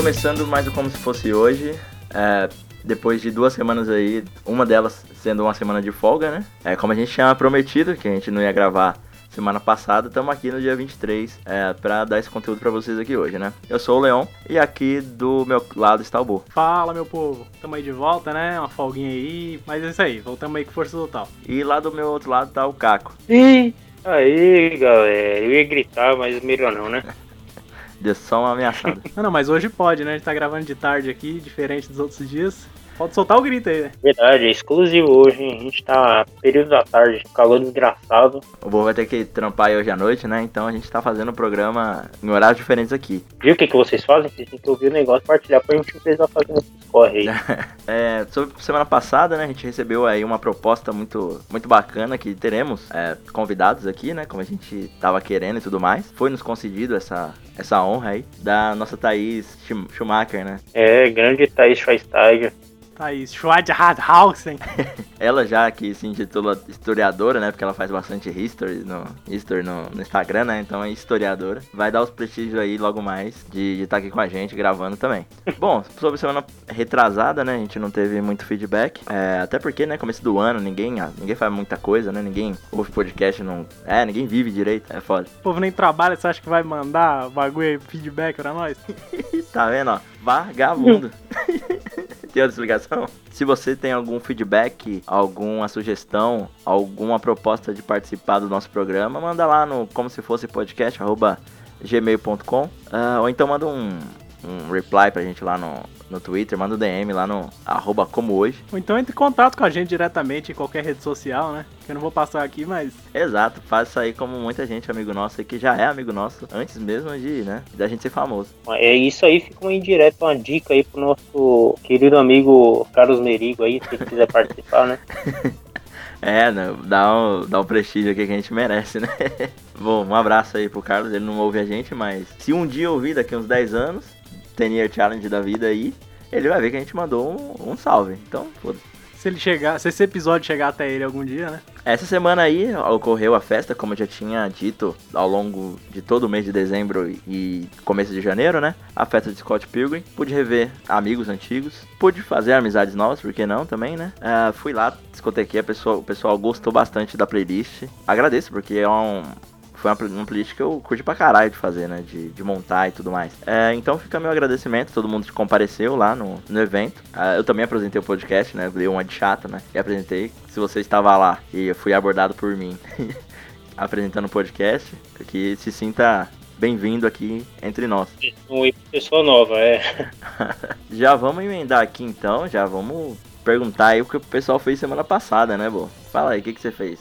Começando mais o Como Se Fosse Hoje, é, depois de duas semanas aí, uma delas sendo uma semana de folga, né? É, como a gente tinha prometido, que a gente não ia gravar semana passada, estamos aqui no dia 23 é, para dar esse conteúdo para vocês aqui hoje, né? Eu sou o Leon e aqui do meu lado está o Bo. Fala, meu povo. Tamo aí de volta, né? Uma folguinha aí, mas é isso aí, voltamos aí com força total. E lá do meu outro lado tá o Caco. Ih, aí, galera. Eu ia gritar, mas melhor não, né? Deu só uma ameaçada. Não, não, mas hoje pode, né? A gente tá gravando de tarde aqui, diferente dos outros dias. Pode soltar o grito aí, né? Verdade, é exclusivo hoje, hein? A gente tá período da tarde, calor desgraçado. o Bo vai ter que trampar aí hoje à noite, né? Então a gente tá fazendo o programa em horários diferentes aqui. Viu o que, que vocês fazem? Vocês têm que ouvir o negócio, partilhar pra gente precisar fazer esse corre aí. É, sobre semana passada, né, a gente recebeu aí uma proposta muito, muito bacana que teremos é, convidados aqui, né, como a gente tava querendo e tudo mais. Foi nos concedido essa, essa honra aí da nossa Thaís Schum- Schumacher, né? É, grande Thaís Schweinsteiger. Thaís Schwadhausen. Ela já que se intitula historiadora, né, porque ela faz bastante history no, history no, no Instagram, né, então é historiadora. Vai dar os prestígios aí logo mais de estar aqui com a gente gravando também. Bom, sobre semana retrasada, né, a gente não teve muito feedback, é, até porque, né, começo do ano, ninguém, ah, ninguém faz muita coisa, né, ninguém ouve podcast, não, é, ninguém vive direito, é foda. O povo nem trabalha, você acha que vai mandar bagulho aí, feedback pra nós? Tá vendo, ó? Vagabundo. tem outra explicação? Se você tem algum feedback, alguma sugestão, alguma proposta de participar do nosso programa, manda lá no como se fosse podcast, arroba gmail.com. ah, ou então manda um, um reply pra gente lá no, no Twitter, manda um DM lá no arroba como hoje. Ou então entre em contato com a gente diretamente em qualquer rede social, né? Que eu não vou passar aqui, mas Exato, faça aí como muita gente, amigo nosso, aí, que já é amigo nosso, antes mesmo de, né, da gente ser famoso. É isso aí, fica uma indireta, uma dica aí pro nosso querido amigo Carlos Merigo aí, se ele quiser participar, né? É, né, dá um, dá um prestígio aqui que a gente merece, né? Bom, um abraço aí pro Carlos, ele não ouve a gente, mas se um dia ouvir daqui uns 10 anos, 10 Year Challenge da vida aí, ele vai ver que a gente mandou um, um salve. Então, foda-se. se ele chegar, se esse episódio chegar até ele algum dia, né? Essa semana aí ocorreu a festa, como eu já tinha dito, ao longo de todo o mês de dezembro e começo de janeiro, né? A festa de Scott Pilgrim. Pude rever amigos antigos, pude fazer amizades novas, por que não também, né? Ah, fui lá, discotequei, a pessoa, o pessoal gostou bastante da playlist. Agradeço, porque é um. Foi uma, uma playlist que eu curti pra caralho de fazer, né? De, de montar e tudo mais. É, então fica meu agradecimento a todo mundo que compareceu lá no, no evento. Ah, eu também apresentei o podcast, né? Dei uma de chata, né? E apresentei. Se você estava lá e fui abordado por mim apresentando o podcast, que se sinta bem-vindo aqui entre nós. Oi, pessoa nova, é. Já vamos emendar aqui então, já vamos perguntar aí o que o pessoal fez semana passada, né, Bo? Fala aí, o que, que você fez?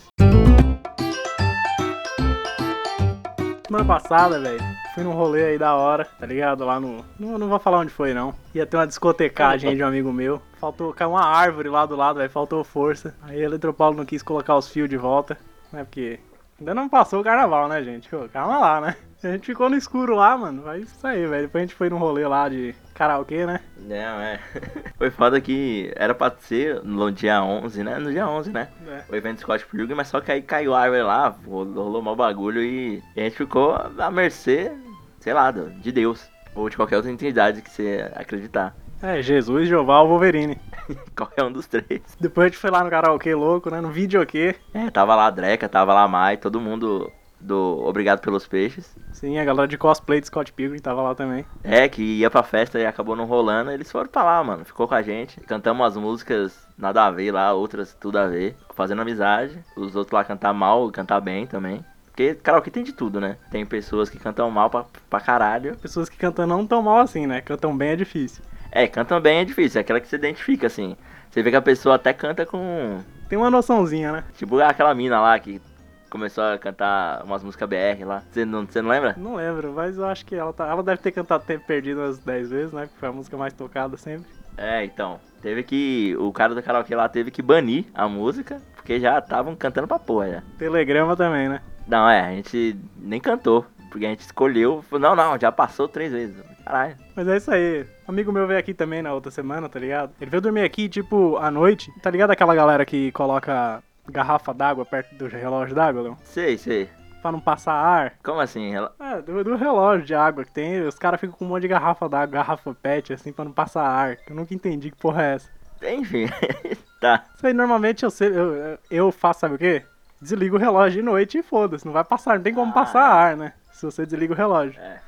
Semana passada, velho, fui num rolê aí da hora, tá ligado? Lá no. Não, não vou falar onde foi, não. Ia ter uma discotecagem aí de um amigo meu. Faltou. Caiu uma árvore lá do lado, velho. Faltou força. Aí a Eletropaulo não quis colocar os fios de volta. Né? Porque. Ainda não passou o carnaval, né, gente? Pô, calma lá, né? A gente ficou no escuro lá, mano. Vai isso aí, velho. Depois a gente foi num rolê lá de karaokê, né? Não, é. Foi foda que era pra ser no dia 11, né? No dia 11, né? É. O evento Scott Pilgrim, mas só que aí caiu a árvore lá, rolou mau bagulho e a gente ficou à mercê, sei lá, de Deus. Ou de qualquer outra entidade que você acreditar. É, Jesus, Jeová ou Wolverine. Qualquer um dos três. Depois a gente foi lá no karaokê louco, né? No videokê. É, tava lá a Dreca, tava lá a Mai, todo mundo do Obrigado pelos Peixes. Sim, a galera de cosplay de Scott Pilgrim tava lá também. É, que ia pra festa e acabou não rolando, eles foram pra lá, mano. Ficou com a gente. Cantamos as músicas nada a ver lá, outras tudo a ver. Fazendo amizade. Os outros lá cantar mal, cantar bem também. Porque karaokê tem de tudo, né? Tem pessoas que cantam mal pra, pra caralho. Pessoas que cantam não tão mal assim, né? Cantam bem é difícil. É, cantam bem é difícil, é aquela que você identifica, assim. Você vê que a pessoa até canta com. Tem uma noçãozinha, né? Tipo aquela mina lá que começou a cantar umas músicas BR lá. Você não, você não lembra? Não lembro, mas eu acho que ela, tá, ela deve ter cantado Tempo Perdido umas 10 vezes, né? Que foi a música mais tocada sempre. É, então. Teve que. O cara do karaokê lá teve que banir a música, porque já estavam cantando pra porra já. Telegrama também, né? Não, é, a gente nem cantou. Porque a gente escolheu. Não, não, já passou três vezes. Caralho. Mas é isso aí. Um amigo meu veio aqui também na outra semana, tá ligado? Ele veio dormir aqui, tipo, à noite. Tá ligado aquela galera que coloca garrafa d'água perto do relógio d'água, Leon? Sei, sei. Pra não passar ar. Como assim? É, do, do relógio de água que tem, os caras ficam com um monte de garrafa d'água, garrafa pet, assim, pra não passar ar. Eu nunca entendi que porra é essa. Enfim, tá. Isso aí normalmente eu, sei, eu, eu faço, sabe o quê? Desligo o relógio de noite e foda-se, não vai passar, não tem como Ah. passar ar, né? Se você desliga o relógio. É.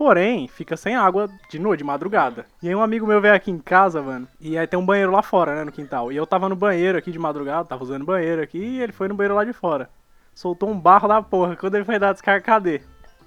Porém, fica sem água de noite, de madrugada. E aí um amigo meu veio aqui em casa, mano, e aí tem um banheiro lá fora, né, no quintal. E eu tava no banheiro aqui de madrugada, tava usando banheiro aqui, e ele foi no banheiro lá de fora. Soltou um barro da porra. Quando ele foi dar descarga, cadê?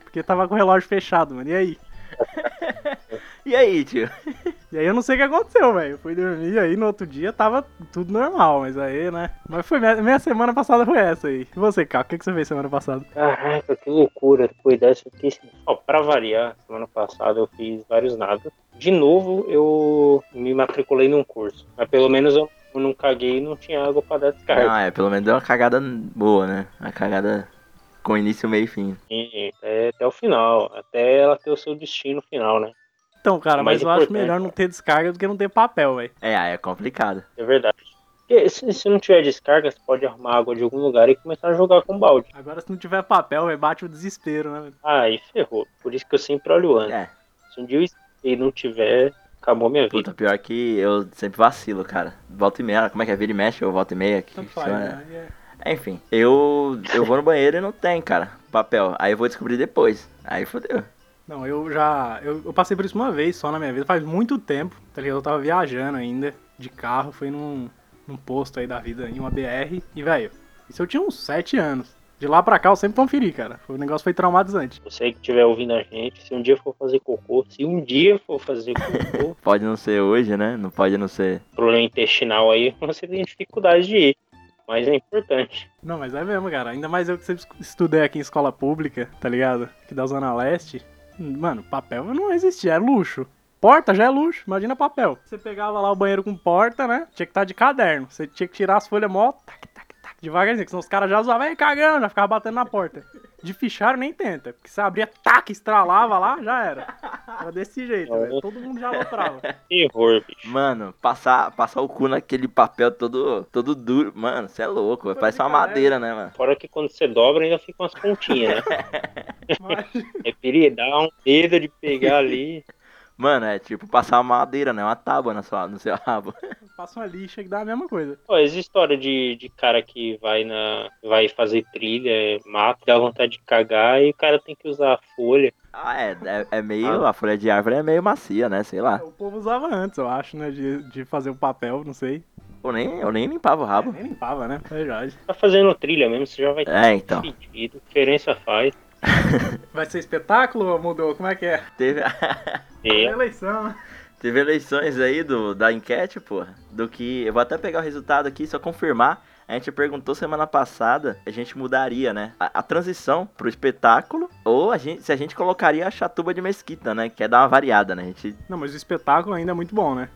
Porque tava com o relógio fechado, mano. E aí? E aí, tio? E aí eu não sei o que aconteceu, velho. Eu fui dormir, aí no outro dia tava tudo normal, mas aí, né? Mas foi minha, minha semana passada foi essa aí. E você, Caco, o que, que você fez semana passada? Caraca, que loucura. Depois dessa, eu fiquei... Ó, pra variar, semana passada eu fiz vários nada. De novo, eu me matriculei num curso. Mas pelo menos eu não caguei e não tinha água pra dar descarga. Ah, é, pelo menos deu uma cagada boa, né? Uma cagada com início, meio e fim. Até, até o final. Até ela ter o seu destino final, né? Então, cara, Mais mas eu acho melhor não ter descarga do que não ter papel, velho. É, aí é complicado. É verdade. Porque se, se não tiver descarga, você pode arrumar água de algum lugar e começar a jogar com balde. Agora, se não tiver papel, bate o desespero, né? Aí ferrou. Por isso que eu sempre olho antes. É, Se um dia eu e não tiver, acabou minha vida. puta, pior que eu sempre vacilo, cara. Volta e meia, como é que é? Vira e mexe ou volta e meia? Que faz, chama? né? É. Enfim, eu, eu vou no banheiro e não tem, cara, papel. Aí eu vou descobrir depois. Aí fodeu. Não, eu já. Eu, eu passei por isso uma vez só na minha vida, faz muito tempo, tá ligado? Eu tava viajando ainda, de carro, fui num, num posto aí da vida, em uma BR, e, velho, isso eu tinha uns 7 anos. De lá pra cá eu sempre conferi, cara. O negócio foi traumatizante. Você que estiver ouvindo a gente, se um dia for fazer cocô, se um dia for fazer cocô, Pode não ser hoje, né? Não pode não ser. problema intestinal aí, você tem dificuldade de ir. Mas é importante. Não, mas é mesmo, cara. Ainda mais eu que sempre estudei aqui em escola pública, tá ligado? Aqui da Zona Leste. Mano, papel não existia, é luxo. Porta já é luxo, imagina papel. Você pegava lá o banheiro com porta, né? Tinha que estar de caderno. Você tinha que tirar as folhas mó, tac, tac, tac, devagarzinho, senão os caras já zoavam, "Ei, cagando, já ficava batendo na porta. De fichário nem tenta, porque você abria, tac, estralava lá, já era. Era desse jeito, velho. Todo mundo já aloprava. Terror, bicho. Mano, passar, passar o cu naquele papel todo, todo duro. Mano, você é louco. Pô, Parece uma madeira, né, mano? Fora que quando você dobra ainda fica umas pontinhas, né? Mas, É perigo, dá um medo de pegar ali. Mano, é tipo passar uma madeira, né? Uma tábua na sua, no seu rabo. passa uma lixa que dá a mesma coisa. Pô, existe história de, de cara que vai na vai fazer trilha, é, mata, dá vontade de cagar e o cara tem que usar a folha. Ah, é, é, é meio. A folha de árvore é meio macia, né? Sei lá. O povo usava antes, eu acho, né? De, de fazer o papel, não sei. Eu nem, eu nem limpava o rabo. Nem limpava, né? É verdade. Tá fazendo trilha mesmo, você já vai ter É, então. pedido. Diferença faz. Vai ser espetáculo ou mudou? Como é que é? Teve, É É, eleição, né? teve eleições aí do, da enquete, porra. Do que. Eu vou até pegar o resultado aqui, só confirmar. A gente perguntou semana passada, a gente mudaria, né? A, a transição pro espetáculo, ou a gente, se a gente colocaria a chatuba de mesquita, né? Que é dar uma variada, né? A gente Não, mas o espetáculo ainda é muito bom, né?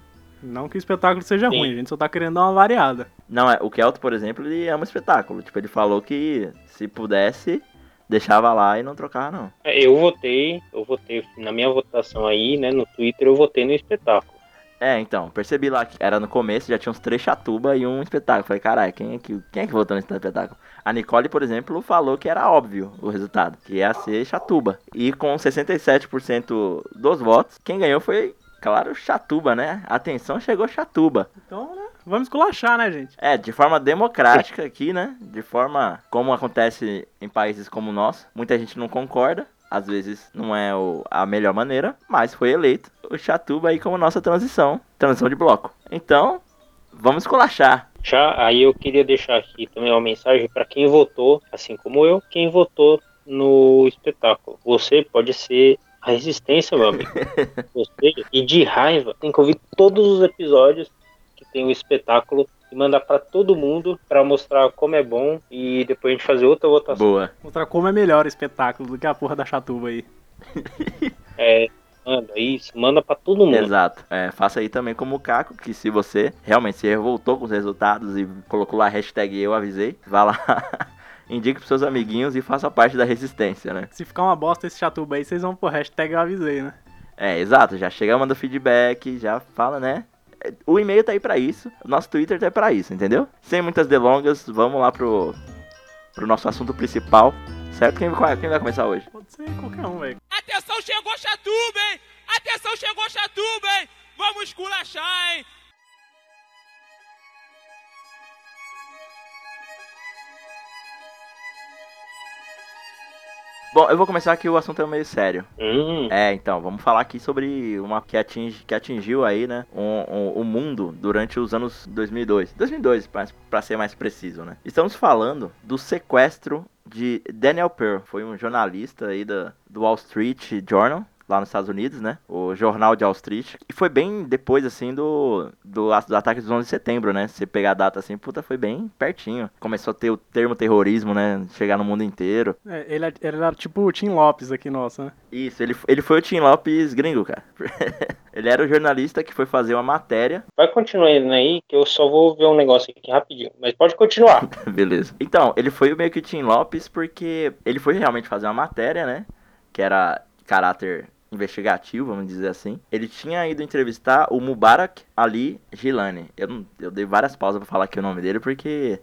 Não que o espetáculo seja Sim. ruim, a gente só tá querendo dar uma variada. Não, é, o Kelto, por exemplo, ele ama espetáculo. Tipo, ele falou que se pudesse, deixava lá e não trocava, não. É, eu votei, eu votei na minha votação aí, né, no Twitter, eu votei no espetáculo. É, então, percebi lá que era no começo, já tinha uns três chatuba e um espetáculo. Falei, caralho, quem é que, quem é que votou nesse espetáculo? A Nicole, por exemplo, falou que era óbvio o resultado, que ia ser chatuba. E com 67% dos votos, quem ganhou foi, claro, chatuba, né? Atenção, chegou chatuba. Então, né? Vamos esculachar, né, gente? É, de forma democrática aqui, né? De forma como acontece em países como o nosso. Muita gente não concorda. Às vezes não é o- a melhor maneira, mas foi eleito o Chatuba aí como nossa transição. Transição de bloco. Então, vamos esculachar. Já aí eu queria deixar aqui também uma mensagem para quem votou, assim como eu, quem votou no espetáculo. Você pode ser a resistência, meu amigo. Você, e de raiva, tem que ouvir todos os episódios que tem o espetáculo e mandar para todo mundo para mostrar como é bom e depois a gente fazer outra votação. Boa. Mostrar como é melhor o espetáculo do que a porra da chatuba aí. É, manda isso, manda para todo mundo. Exato. É, faça aí também como o Caco, que se você realmente se revoltou com os resultados e colocou lá a hashtag eu avisei, vá lá, indique pros seus amiguinhos e faça parte da resistência, né? Se ficar uma bosta esse chatuba aí, vocês vão pro hashtag eu avisei, né? É, exato, já chega, manda feedback, já fala, né? O e-mail tá aí pra isso, o nosso Twitter tá aí pra isso, entendeu? Sem muitas delongas, vamos lá pro, pro nosso assunto principal. certo? Quem, quem vai começar hoje? Pode ser qualquer um, velho. Atenção, chegou Chatuba, hein? Atenção, chegou Chatuba, hein? Vamos esculachar, hein? Bom, eu vou começar aqui, o assunto é meio sério. Hum, É, então, vamos falar aqui sobre uma que, atinge, que atingiu aí, né, o um, um, mundo durante os anos 2002. 2002, pra, pra ser mais preciso, né. Estamos falando do sequestro de Daniel Pearl. Foi um jornalista aí da, do Wall Street Journal, lá nos Estados Unidos, né? O Jornal de Wall Street. E foi bem depois, assim, do, do, do ataque dos 11 de setembro, né? Se você pegar a data assim, puta, foi bem pertinho. Começou a ter o termo terrorismo, né? Chegar no mundo inteiro. É, ele, ele era tipo o Tim Lopes aqui, nossa, né? Isso, ele, ele foi o Tim Lopes gringo, cara. ele era o jornalista que foi fazer uma matéria. Vai continuando aí, que eu só vou ver um negócio aqui rapidinho. Mas pode continuar. Beleza. Então, ele foi meio que o Tim Lopes porque ele foi realmente fazer uma matéria, né? Que era caráter investigativo, vamos dizer assim. Ele tinha ido entrevistar o Mubarak Ali Gilani. Eu, não, eu dei várias pausas pra falar aqui o nome dele porque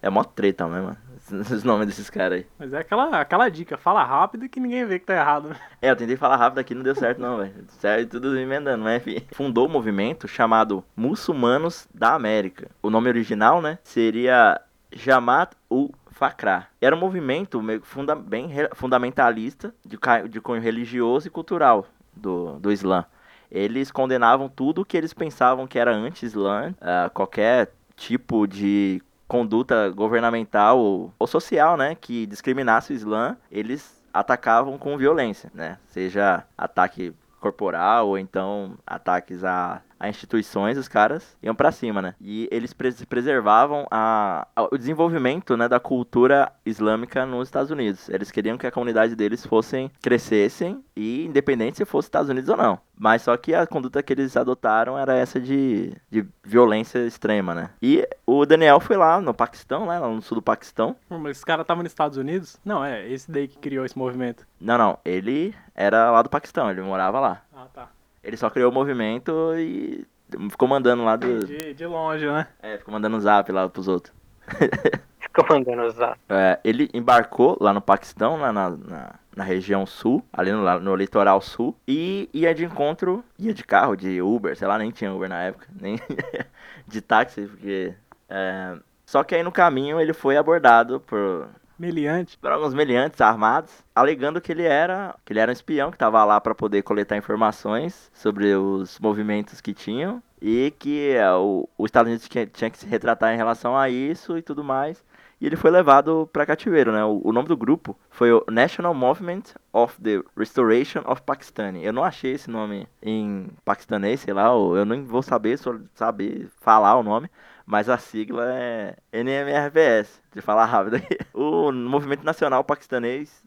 é mó treta mesmo, os nomes desses caras aí. Mas é aquela, aquela dica, fala rápido que ninguém vê que tá errado. né? É, eu tentei falar rápido aqui, não deu certo não, velho. Certo, tudo emendando, mas enfim. Fundou um movimento chamado Muçulmanos da América. O nome original, né, seria Jamaat ul Fakra. Era um movimento meio funda bem fundamentalista de, de cunho religioso e cultural do, do Islã. Eles condenavam tudo que eles pensavam que era anti-Islã, uh, qualquer tipo de conduta governamental ou, ou, social, né, que discriminasse o Islã, eles atacavam com violência, né, seja ataque corporal ou então ataques a a instituições, os caras iam para cima, né? E eles pres preservavam a, a, o desenvolvimento né, da cultura islâmica nos Estados Unidos. Eles queriam que a comunidade deles fossem crescessem e independente se fosse Estados Unidos ou não. Mas só que a conduta que eles adotaram era essa de, de violência extrema, né? E o Daniel foi lá no Paquistão, né? Lá no sul do Paquistão. Mas esse cara tava nos Estados Unidos? Não, é esse daí que criou esse movimento. Não, não. Ele era lá do Paquistão, ele morava lá. Ah, tá. Ele só criou o movimento e ficou mandando lá do. De, de longe, né? É, ficou mandando zap lá pros outros. Ficou mandando zap. É, ele embarcou lá no Paquistão, lá na, na, na região sul, ali no, no, litoral sul, e ia de encontro, ia de carro, de Uber, sei lá, nem tinha Uber na época, nem de táxi, porque. É... Só que aí no caminho ele foi abordado por Meliante. Alguns meliantes armados, alegando que ele era, que ele era um espião que estava lá para poder coletar informações sobre os movimentos que tinham e que é, o, os Estados Unidos tinha, tinha, que se retratar em relação a isso e tudo mais. E ele foi levado para cativeiro, né? O, o, nome do grupo foi o National Movement of the Restoration of Pakistan. Eu não achei esse nome em paquistanês, sei lá, eu nem vou saber, só saber falar o nome mas a sigla é NMRPS, de falar rápido aqui. O Movimento Nacional Paquistanês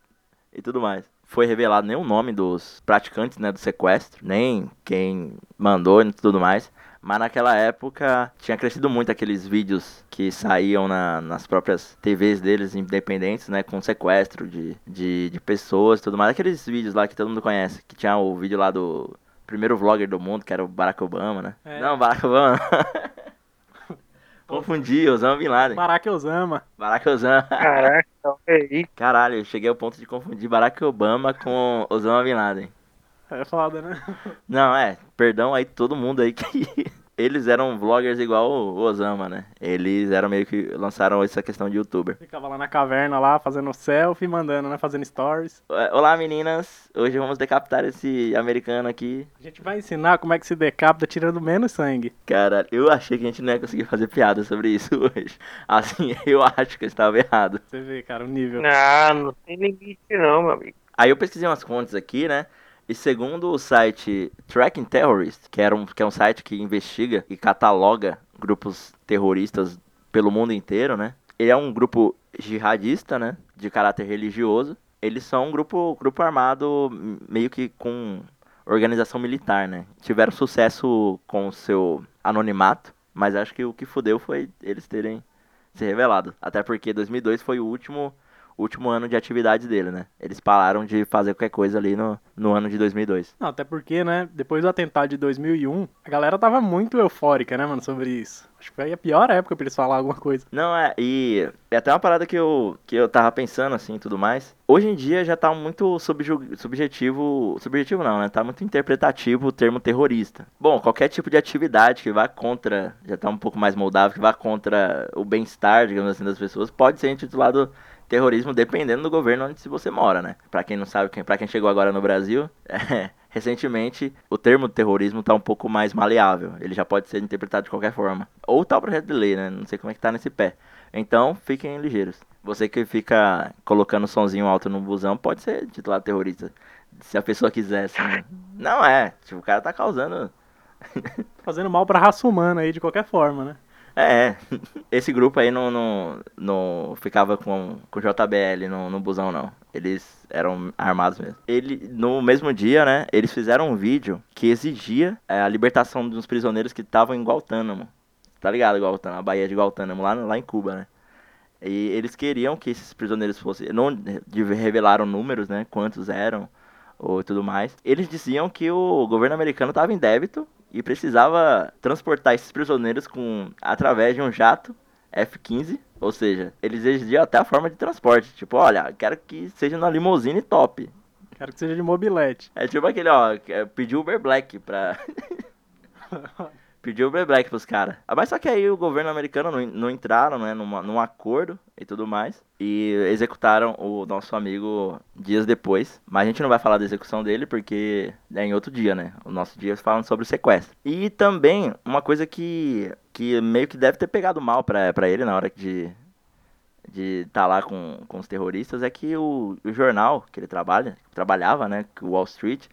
e tudo mais. Foi revelado nem o nome dos praticantes né, do sequestro, nem quem mandou e tudo mais. Mas naquela época tinha crescido muito aqueles vídeos que saíam na, nas próprias TVs deles independentes, né? Com sequestro de, de, de pessoas e tudo mais. Aqueles vídeos lá que todo mundo conhece. Que tinha o vídeo lá do primeiro vlogger do mundo, que era o Barack Obama, né? É. Não, Barack Obama. Confundi, Osama Bin Laden. Barack Osama. Barack Osama. Caraca, aí. Caralho, eu cheguei ao ponto de confundir Barack Obama com Osama Bin Laden. É foda, né? Não, é, perdão aí todo mundo aí que eles eram vloggers igual o Osama, né? Eles eram meio que lançaram essa questão de youtuber. Ficava lá na caverna lá, fazendo selfie, mandando, né? Fazendo stories. É, Olá meninas, hoje vamos decapitar esse americano aqui. A gente vai ensinar como é que se decapita tirando menos sangue. Cara, eu achei que a gente não ia conseguir fazer piada sobre isso hoje. Assim, eu acho que eu estava errado. Você vê, cara, o nível. Ah, não tem limite não, meu amigo. Aí eu pesquisei umas fontes aqui, né? E segundo o site Tracking Terrorist, que, era um, que é um site que investiga e cataloga grupos terroristas pelo mundo inteiro, né? Ele é um grupo jihadista, né? De caráter religioso. Eles são um grupo, grupo armado meio que com organização militar, né? Tiveram sucesso com seu anonimato, mas acho que o que fudeu foi eles terem se revelado. Até porque 2002 foi o último, último ano de atividade dele, né? Eles pararam de fazer qualquer coisa ali no, no ano de 2002. Não, até porque, né, depois do atentado de 2001, a galera tava muito eufórica, né, mano, sobre isso. Acho que foi a pior época pra eles falar alguma coisa. Não, é, e é até uma parada que eu, que eu tava pensando, assim, e tudo mais. Hoje em dia já tá muito subju- subjetivo, subjetivo não, né, tá muito interpretativo o termo terrorista. Bom, qualquer tipo de atividade que vá contra, já tá um pouco mais moldável, que vá contra o bem-estar, digamos assim, das pessoas, pode ser intitulado terrorismo dependendo do governo onde você mora, né? Pra quem não sabe, pra quem chegou agora no Brasil, é, recentemente o termo terrorismo tá um pouco mais maleável. Ele já pode ser interpretado de qualquer forma. Ou tá o projeto de lei, né? Não sei como é que tá nesse pé. Então, fiquem ligeiros. Você que fica colocando sonzinho alto no busão pode ser titulado terrorista. Se a pessoa quiser, assim. Não é. Tipo, o cara tá causando. Fazendo mal pra raça humana aí, de qualquer forma, né? É, esse grupo aí não, não, não ficava com, com JBL no, no busão, não. Eles eram armados mesmo. Ele, no mesmo dia, né, eles fizeram um vídeo que exigia é, a libertação dos prisioneiros que estavam em Guantánamo. Tá ligado, Guantánamo, a Baía de Guantánamo, lá, lá em Cuba, né? E eles queriam que esses prisioneiros fossem. Não revelaram números, né? Quantos eram ou tudo mais. Eles diziam que o governo americano estava em débito e precisava transportar esses prisioneiros com através de um jato F-15. Ou seja, eles exigiam até a forma de transporte. Tipo, olha, quero que seja na limousine top. Quero que seja de mobilete. É tipo aquele, ó, é, pediu Uber Black pra. pediu Uber Black pros caras. Ah, Mas só que aí o governo americano não, não entraram, né, numa, num acordo e tudo mais. E executaram o nosso amigo dias depois. Mas a gente não vai falar da execução dele porque é em outro dia, né? O nosso dia falando sobre o sequestro. E também, uma coisa que, que meio que deve ter pegado mal pra ele na hora de. De estar lá com, com os terroristas é que o, o jornal que ele trabalha, trabalhava, né? O Wall Street,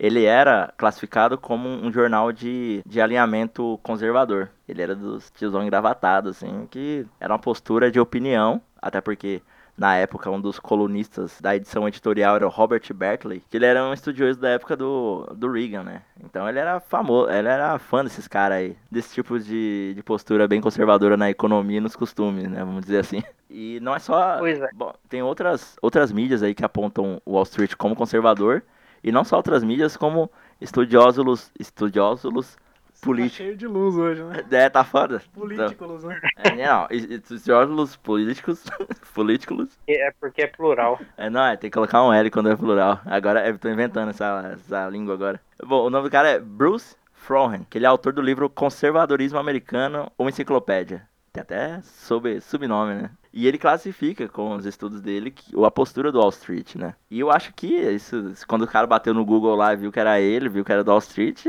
ele era classificado como um jornal de, de alinhamento conservador. Ele era dos tiozão engravatado, assim, que era uma postura de opinião, até porque na época um dos colunistas da edição editorial era o Robert Berkeley, que ele era um estudioso da época do, do Reagan, né? Então ele era famoso, ele era fã desses caras aí, desse tipo de, de postura bem conservadora na economia e nos costumes, né? Vamos dizer assim. E não é só. Pois é. Bom, tem outras, outras mídias aí que apontam o Wall Street como conservador. E não só outras mídias, como estudiosos, estudiosos Tá políticos. cheio de luz hoje, né? É, tá foda. Políticos, né? É, não, estudiosos políticos, políticos. É porque é plural. É, não, é, tem que colocar um L quando é plural. Agora, eu tô inventando essa, essa língua agora. Bom, o nome do cara é Bruce Frohen, que ele é autor do livro Conservadorismo Americano, uma enciclopédia. Tem até sob, subnome, né? E ele classifica com os estudos dele que, a postura do Wall Street, né? E eu acho que isso, quando o cara bateu no Google lá e viu que era ele, viu que era do Wall Street,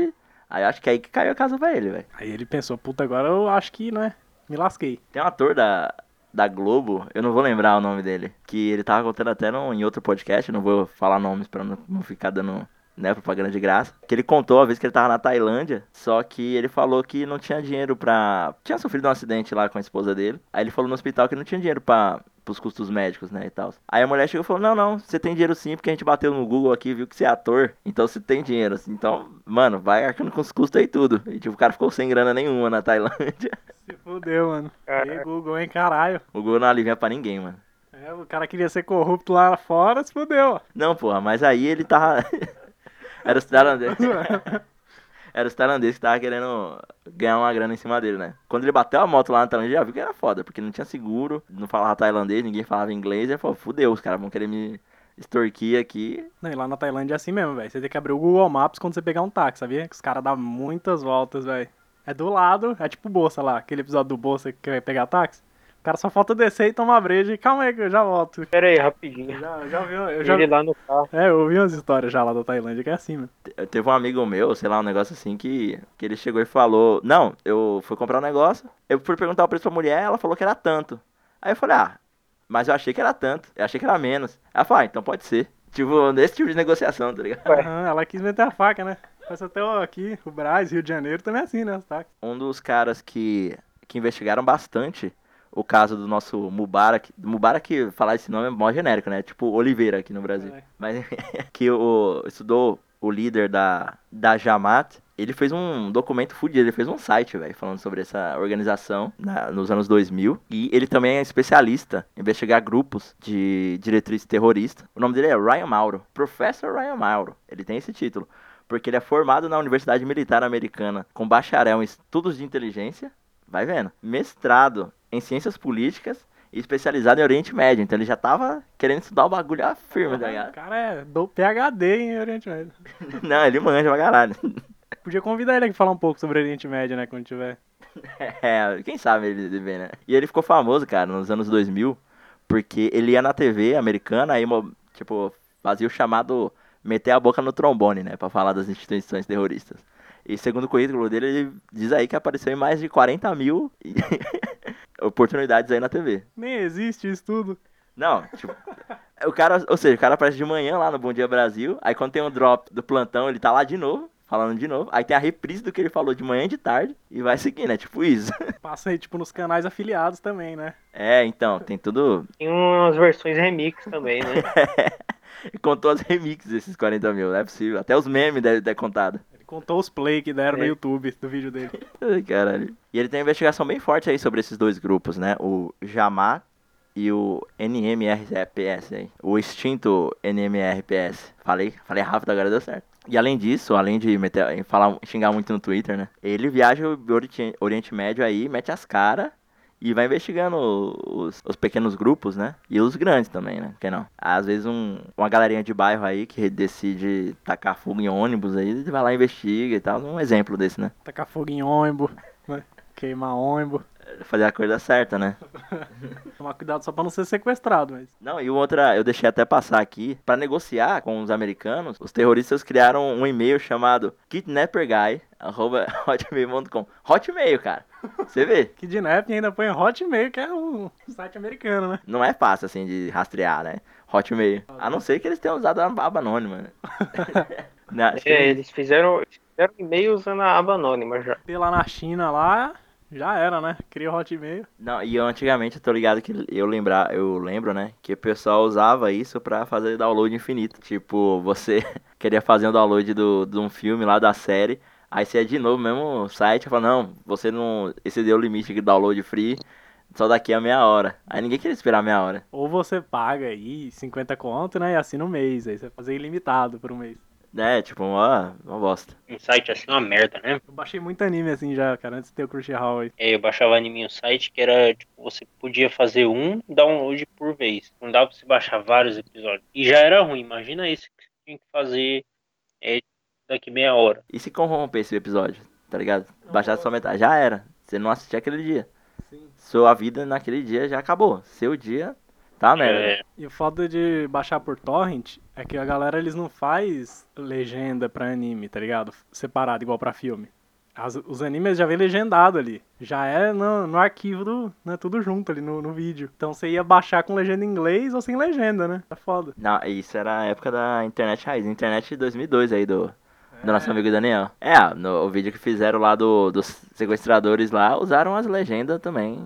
aí eu acho que é aí que caiu a casa pra ele, velho. Aí ele pensou, puta, agora eu acho que, né, me lasquei. Tem um ator da, da Globo, eu não vou lembrar o nome dele, que ele tava contando até no, em outro podcast, não vou falar nomes pra não, não ficar dando né, propaganda de graça. Que ele contou a vez que ele tava na Tailândia, só que ele falou que não tinha dinheiro pra. Tinha sofrido um acidente lá com a esposa dele. Aí ele falou no hospital que não tinha dinheiro pra. Pros custos médicos, né, e tal. Aí a mulher chegou e falou, não, não, você tem dinheiro sim, porque a gente bateu no Google aqui viu que você é ator, então você tem dinheiro, assim. Então, mano, vai arcando com os custos aí tudo. E tipo, o cara ficou sem grana nenhuma na Tailândia. Se fudeu, mano. Caraca. E Google, hein, caralho. O Google não alivia pra ninguém, mano. É, o cara queria ser corrupto lá fora, se fudeu. ó. Não, porra, mas aí ele tava. Era os tailandeses. Era os tailandeses que tava querendo ganhar uma grana em cima dele, né? Quando ele bateu a moto lá na Tailândia, já viu que era foda, porque não tinha seguro, não falava tailandês, ninguém falava inglês, e ele falou, fudeu, os caras vão querer me extorquir aqui. Não, e lá na Tailândia é assim mesmo, velho. Você tem que abrir o Google Maps quando você pegar um táxi, sabia? Que os caras dão muitas voltas, velho. É do lado, é tipo Bolsa lá, aquele episódio do Bolsa que vai pegar táxi. O cara só falta descer e tomar breja e calma aí que eu já volto. Pera aí, rapidinho. Já, já vi, eu já, Ele lá no carro. é, eu ouvi umas histórias já lá da Tailândia que é assim, mano. Te- Teve um amigo meu, sei lá, um negócio assim, que, que ele chegou e falou, não, eu fui comprar um negócio, eu fui perguntar o preço pra mulher, ela falou que era tanto. Aí eu falei, ah, mas eu achei que era tanto, eu achei que era menos. Ela falou, ah, então pode ser. Tipo, nesse tipo de negociação, tá ligado? Aham, ela quis meter a faca, né? Mas até o- aqui, o Braz, Rio de Janeiro, também é assim, né? Os táxis. um dos caras que, que investigaram bastante o caso do nosso Mubarak. Mubarak, falar esse nome é mó genérico, né? Tipo Oliveira aqui no Brasil. É. Mas que o, estudou o líder da, da Jamaat, Ele fez um documento fudido, ele fez um site, velho, falando sobre essa organização na- nos anos 2000. E ele também é especialista em investigar grupos de diretriz terrorista. O nome dele é Ryan Mauro, Professor Ryan Mauro. Ele tem esse título. Porque ele é formado na Universidade Militar Americana com bacharel em estudos de inteligência, vai vendo, mestrado em ciências políticas e especializado em Oriente Médio. Então ele já tava querendo estudar o bagulho a firme, tá O ligado? cara é do PHD em Oriente Médio. Não, ele manja pra caralho. Podia convidar ele aqui falar um pouco sobre Oriente Médio, né, quando tiver. É, quem sabe ele vê, né? E ele ficou famoso, cara, nos anos 2000, porque ele ia na TV americana, aí, tipo, fazia o chamado meter a boca no trombone, né, pra falar das instituições terroristas. E segundo o currículo dele, ele diz aí que apareceu em mais de 40 mil oportunidades aí na TV. Nem existe isso tudo. Não, tipo, o cara, ou seja, o cara aparece de manhã lá no Bom Dia Brasil, aí quando tem um drop do plantão, ele tá lá de novo, falando de novo, aí tem a reprise do que ele falou de manhã e de tarde, e vai seguindo, é tipo isso. Passa aí, tipo, nos canais afiliados também, né? É, então, tem tudo. Tem umas versões remix também, né? E contou as remixes desses 40 mil, não é possível. Até os memes devem ter contado. Contou os play que deram no É. YouTube do vídeo dele. Ai, caralho. E ele tem uma investigação bem forte aí sobre esses dois grupos, né? O Jamar e o NMRPS aí. O extinto NMRPS. Falei, falei rápido, agora deu certo. E além disso, além de meter, falar, xingar muito no Twitter, né? Ele viaja o Oriente, Oriente Médio aí, mete as caras e vai investigando os, os pequenos grupos, né? E os grandes também, né? Por que não? Às vezes um, uma galerinha de bairro aí que decide tacar fogo em ônibus aí, vai lá e investiga e tal. Um exemplo desse, né? Tacar fogo em ônibus, né? Queimar ônibus. Fazer a coisa certa, né? Tomar cuidado só pra não ser sequestrado, mas. Não, e outra, eu deixei até passar aqui. Pra negociar com os americanos, os terroristas criaram um e-mail chamado kidnapperguy.hotmail.com. Hotmail, cara. Você vê? Kidnapping ainda põe Hotmail, que é um site americano, né? Não é fácil assim de rastrear, né? Hotmail. A não ser que eles tenham usado a aba anônima, né? Não, acho que- É, eles fizeram, fizeram e-mail usando a aba anônima já. Lá na China lá, já era, né? Cria o Hotmail. Não, e eu antigamente eu tô ligado que eu lembrar, eu lembro, né, que o pessoal usava isso pra fazer download infinito. Tipo, você queria fazer um download do, de um filme lá da série, aí você ia de novo mesmo site e fala, não, você não excedeu o limite de download free, só daqui a meia hora. Aí ninguém queria esperar meia hora. Ou você paga aí 50 conto, né? E assina um mês. Aí você vai fazer ilimitado por um mês. É, tipo, uma, uma bosta. Um site assim, uma merda, né? Eu baixei muito anime assim já, cara, antes de ter o Crunchyroll aí. É, eu baixava anime em um site que era, tipo, você podia fazer um download por vez. Não dava pra você baixar vários episódios. E já era ruim, imagina isso que você tinha que fazer é, daqui meia hora. E se corromper esse episódio, tá ligado? Baixar só metade, já era. Você não assistia aquele dia. Sim. Sua vida naquele dia já acabou. Seu dia tá merda. É, E o foda de baixar por torrent é que a galera eles não faz legenda pra anime, tá ligado? Separado igual pra filme. As- os animes já vem legendado ali. Já é no, no arquivo do. Né, tudo junto ali no, no vídeo. Então você ia baixar com legenda em inglês ou sem legenda, né? Tá foda. Não, isso era a época da internet raiz, internet de 2002 aí do, do nosso amigo Daniel. É, no o vídeo que fizeram lá do, dos sequestradores lá, usaram as legendas também.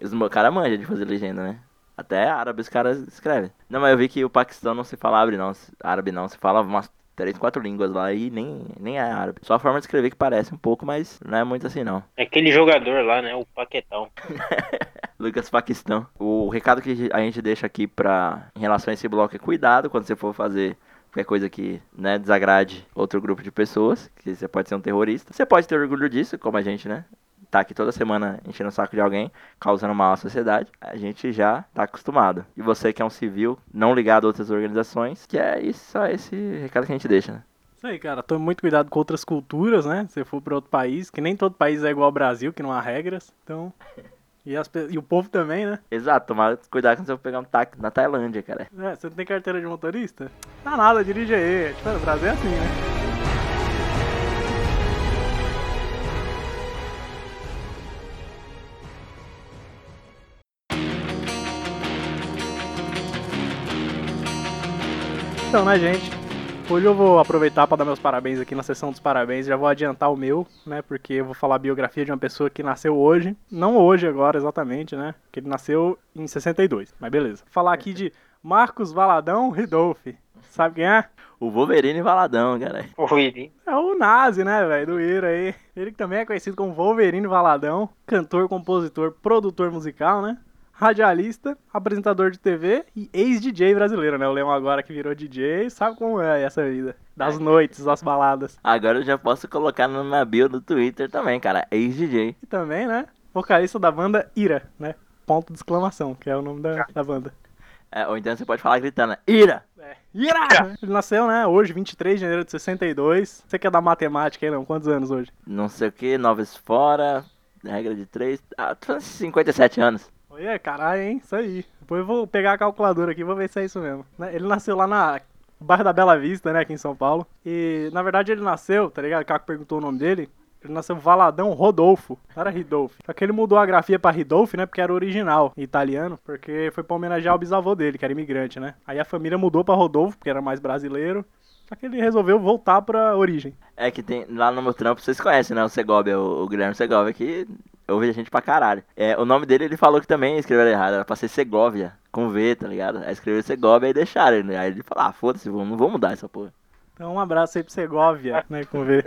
Os cara manja de fazer legenda, né? Até árabe os caras escrevem. Não, mas eu vi que o Paquistão não se fala árabe não, árabe não, se fala umas três, quatro línguas lá e nem, nem é árabe. Só a forma de escrever que parece um pouco, mas não é muito assim não. é aquele jogador lá, né? O Paquetão. Lucas Paquistão. O recado que a gente deixa aqui pra, em relação a esse bloco é cuidado quando você for fazer qualquer coisa que né, desagrade outro grupo de pessoas, que você pode ser um terrorista. Você pode ter orgulho disso, como a gente, né? Tá aqui toda semana enchendo o saco de alguém, causando mal à sociedade. A gente já tá acostumado. E você que é um civil, não ligado a outras organizações, que é isso, só esse recado que a gente deixa, né? Isso aí, cara. Tome muito cuidado com outras culturas, né? Se for pra outro país, que nem todo país é igual ao Brasil, que não há regras. Então. E, as e o povo também, né? Exato, tomar cuidado quando você for pegar um táxi na Tailândia, cara. É, você não tem carteira de motorista? Tá nada, dirige aí. Tipo, o Brasil é assim, né? Então, né, gente? Hoje eu vou aproveitar para dar meus parabéns aqui na sessão dos parabéns. Já vou adiantar o meu, né? Porque eu vou falar a biografia de uma pessoa que nasceu hoje. Não hoje, agora, exatamente, né? Que ele nasceu em 62. Mas beleza. Falar aqui de Marcos Valadão Ridolfi. Sabe quem é? O Wolverine Valadão, cara. Ouvi. É o Nazi, né, velho? Do Ira aí. Ele que também é conhecido como Wolverine Valadão, cantor, compositor, produtor musical, né? Radialista, apresentador de TV e ex-DJ brasileiro, né? O Leão agora que virou DJ, sabe como é essa vida. Das noites, das baladas. Agora eu já posso colocar no- na bio do Twitter também, cara. Ex-DJ. E também, né? Vocalista da banda Ira, né? Ponto de exclamação, que é o nome da, da banda. É, ou então você pode falar gritando, Ira! É. Ira! Ele nasceu, né? Hoje, 23 de janeiro de 62. Você quer dar matemática aí, não? Quantos anos hoje? Não sei o que, noves fora, regra de três. Ah, tô falando 57 anos. Olha, caralho, hein? Isso aí. Depois eu vou pegar a calculadora aqui e vou ver se é isso mesmo. Né? Ele nasceu lá na bairro da Bela Vista, né? Aqui em São Paulo. E, na verdade, ele nasceu, tá ligado? O Caco perguntou o nome dele. Ele nasceu Valadão Rodolfo. Não era Ridolfo. Só que ele mudou a grafia pra Ridolfo, né? Porque era original, italiano. Porque foi pra homenagear o bisavô dele, que era imigrante, né? Aí a família mudou pra Rodolfo, porque era mais brasileiro. Só que ele resolveu voltar pra origem. É que tem lá no meu trampo, vocês conhecem, né? O Segovia, o, o Guilherme Segovia, que eu vejo gente pra caralho. É, o nome dele ele falou que também escreveram errado, era pra ser Segovia, com V, tá ligado? Aí escreveu Segovia e deixaram ele. Aí ele falou, ah, foda-se, vou- não vou mudar essa porra. Então, um abraço aí pro Segovia, né? Com V.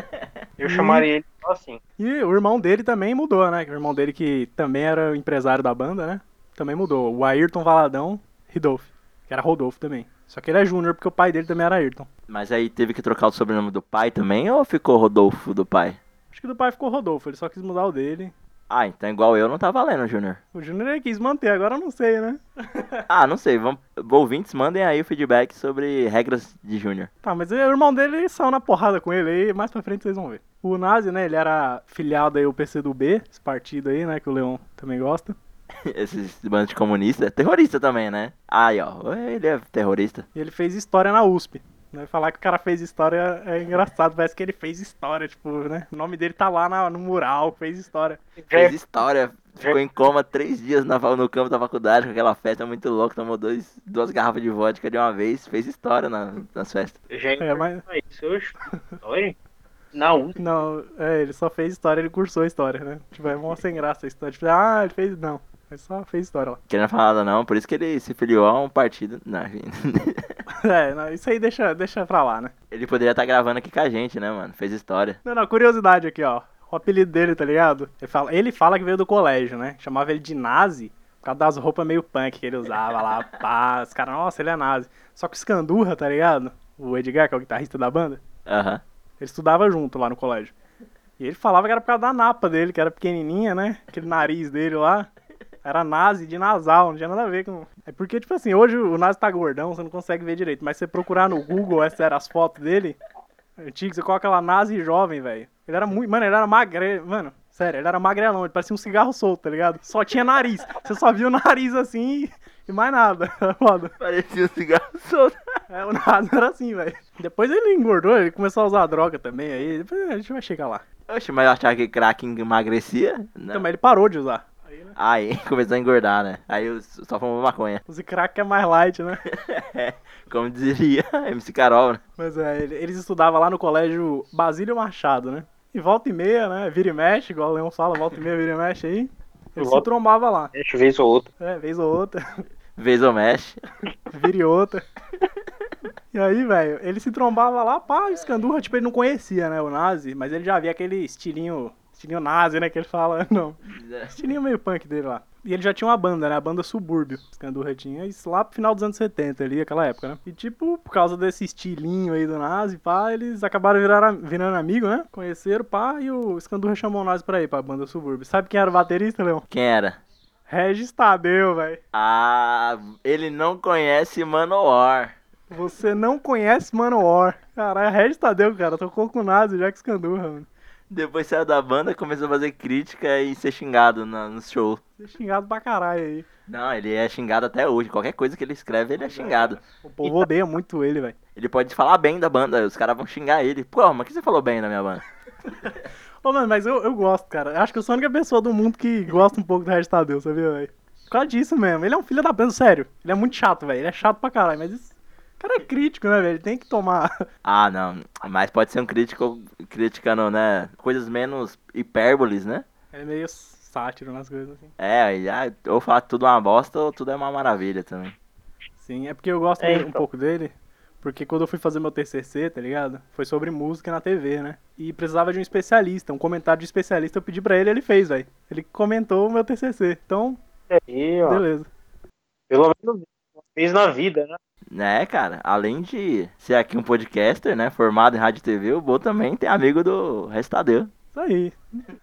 Eu chamaria ele só assim. E o irmão dele também mudou, né? O irmão dele que também era o empresário da banda, né? Também mudou. O Ayrton Valadão Ridolfo, que era Rodolfo também. Só que ele é Júnior porque o pai dele também era Ayrton. Mas aí teve que trocar o sobrenome do pai também, ou ficou Rodolfo do pai? Acho que do pai ficou Rodolfo, ele só quis mudar o dele. Ah, então igual eu não tá valendo, Júnior. O Júnior ele quis manter, agora eu não sei, né? Ah, não sei, vamos, ouvintes, mandem aí o feedback sobre regras de Júnior. Tá, mas o irmão dele saiu na porrada com ele aí, mais pra frente vocês vão ver. O Nazi, né, ele era filiado aí ao PCdoB, esse partido aí, né, que o Leão também gosta. Esses bandos de comunista, é terrorista também, né? Aí, ó, ele é terrorista. E ele fez história na USP. Né? Falar que o cara fez história é engraçado, parece que ele fez história, tipo, né? O nome dele tá lá na- no mural, fez história. Fez história, ficou em coma três dias na, no campo da faculdade com aquela festa muito louca, tomou dois, duas garrafas de vodka de uma vez, fez história na- nas festas. Já É, mas-. Na U. Não, é, ele só fez história, ele cursou história, né? Tipo, é mó sem graça a história. Tipo, ah, ele fez. Não, ele só fez história lá. Querendo falar nada não, por isso que ele se filiou a um partido. Não. É, não, isso aí deixa, deixa pra lá, né? ele poderia estar gravando aqui com a gente, né, mano? Fez história. Não, não, curiosidade aqui, ó. O apelido dele, tá ligado? Ele fala, ele fala que veio do colégio, né? Chamava ele de Nazi por causa das roupas meio punk que ele usava lá, pá. Os caras, nossa, ele é Nazi. Só que o Scandurra, tá ligado? O Edgar, que é o guitarrista da banda, Aham. ele estudava junto lá no colégio. E ele falava que era por causa da napa dele, que era pequenininha, né? Aquele nariz dele lá. Era nazi de nasal, não tinha nada a ver com. É porque, tipo assim, hoje o nazi tá gordão, você não consegue ver direito. Mas se você procurar no Google, essas eram as fotos dele, antigo, você coloca lá nazi jovem, velho. Ele era muito. Mano, ele era magre. Mano, sério, ele era magrelão, ele parecia um cigarro solto, tá ligado? Só tinha nariz. Você só via o nariz assim e mais nada. Foda. Parecia um cigarro solto. É, o nazi era assim, velho. Depois ele engordou, ele começou a usar droga também aí. Depois a gente vai chegar lá. Oxe, mas eu achava que crack emagrecia? Não. Também ele parou de usar. Aí, começou a engordar, né? Aí eu só fumou maconha. Use crack é mais light, né? Como diria MC Carol, né? Mas é, ele- eles estudavam lá no colégio Basílio Machado, né? E volta e meia, né? Vira e mexe, igual o Leão fala, volta e meia, vira e mexe aí. Ele se trombava lá. Deixa vez ou outra. É, vez ou outra, Vez ou mexe. vira e outra. E aí, velho, ele se trombava lá, pá, o Escandurra, tipo, ele não conhecia, né, o Nazi, mas ele já via aquele estilinho, estilinho Nazi, né, que ele fala, não, estilinho meio punk dele lá. E ele já tinha uma banda, né, a banda Subúrbio, Escandurra tinha, isso lá pro final dos anos 70 ali, aquela época, né. E tipo, por causa desse estilinho aí do Nazi, pá, eles acabaram virar, virando amigo, né, conheceram, pá, e o Escandurra chamou o Nazi pra ir pra banda Subúrbio. Sabe quem era o baterista, Leão? Quem era? Regis Tadeu, velho. Ah, ele não conhece Manowar. Você não conhece Manowar. Caralho, Regis Tadeu, cara. Tocou com o Nazi, Jack Scandurra, mano. Depois saiu da banda, começou a fazer crítica e ser xingado na, no show. É xingado pra caralho aí. Não, ele é xingado até hoje. Qualquer coisa que ele escreve, ele é xingado. O povo odeia muito ele, velho. Ele pode falar bem da banda, os caras vão xingar ele. Pô, mas que você falou bem da minha banda? Ô, mano, mas eu, eu gosto, cara. Acho que eu sou a única pessoa do mundo que gosta um pouco do Regis Tadeu, sabia, velho? Por causa disso mesmo. Ele é um filho da banda, sério. Ele é muito chato, velho. Ele é chato pra caralho, mas isso... O cara é crítico, né, velho? Ele tem que tomar... Ah, não. Mas pode ser um crítico criticando, né? Coisas menos hipérboles, né? Ele é meio sátiro nas coisas, assim. É, e, ah, ou falar tudo uma bosta ou tudo é uma maravilha também. Sim, é porque eu gosto É, um então. pouco dele. Porque quando eu fui fazer meu TCC, tá ligado? Foi sobre música na TV, né? E precisava de um especialista, um comentário de especialista. Eu pedi pra ele, ele fez, velho. Ele comentou o meu TCC. Então, Aí, ó. beleza. Pelo menos vez na vida, né? Né, cara? Além de ser aqui um podcaster, né? Formado em rádio e TV, o Bo também tem amigo do Restadeu. Isso aí.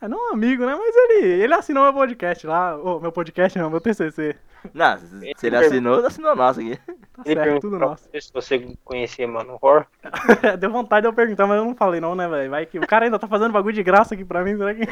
É não um amigo, né? Mas ele, ele assinou meu podcast lá. Ô, meu podcast não, meu TCC. Não, se ele assinou, assinou nosso aqui. Tá Ele certo, tudo nosso. se você conhecia Mano Hor. Deu vontade de eu perguntar, mas eu não falei não, né, velho? Vai que o cara ainda tá fazendo bagulho de graça aqui pra mim, será que...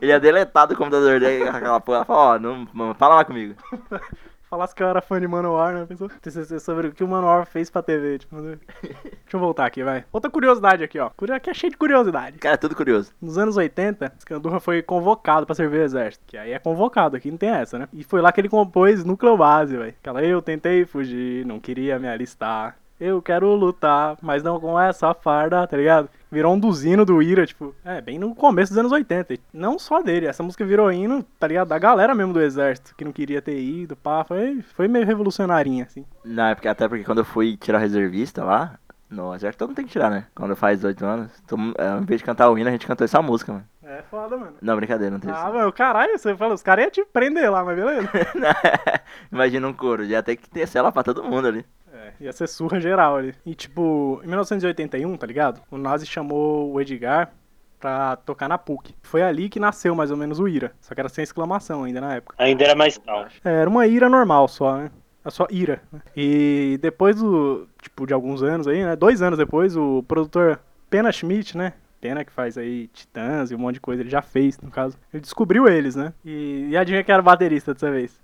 Ele ia deletado o computador dele aquela porra. Ela falou, ó, não, não fala mais comigo. Falasse que eu era fã de Manowar, né? Pensou? Sobre o que o Manowar fez pra TV, tipo... né? Deixa eu voltar aqui, vai. Outra curiosidade aqui, ó. Aqui é cheio de curiosidade. Cara, é tudo curioso. Nos anos 80, Scandurra foi convocado pra servir o exército. Que aí é convocado, aqui não tem essa, né? E foi lá que ele compôs Núcleo Base, velho. Aquela eu tentei fugir, não queria me alistar. Eu quero lutar, mas não com essa farda, tá ligado? Virou um dos hinos do Ira, tipo, é, bem no começo dos anos 80. E não só dele, essa música virou hino, tá ligado? Da galera mesmo do exército, que não queria ter ido, pá. Foi, foi meio revolucionarinha, assim. Não, é porque, até porque quando eu fui tirar reservista lá, no exército todo mundo tem que tirar, né? Quando faz 18 anos, todo é, ao invés de cantar o hino, a gente cantou essa música, mano. É foda, mano. Não, brincadeira, não tem Ah, isso. meu, caralho, você falou, os caras iam te prender lá, mas beleza. Imagina um coro, ia ter que ter cela pra todo mundo ali. Ia ser surra geral ali. E tipo, em 1981, tá ligado? O Nazi chamou o Edgar pra tocar na PUC. Foi ali que nasceu mais ou menos o Ira. Só que era sem exclamação ainda na época. Ainda era mais calmo. É, era uma ira normal só, né? É só ira. né? E depois do, tipo, de alguns anos aí, né? Dois anos depois, o produtor Pena Schmidt, né? Pena que faz aí Titãs e um monte de coisa, ele já fez, no caso. Ele descobriu eles, né? E, e adivinha quem era o baterista dessa vez?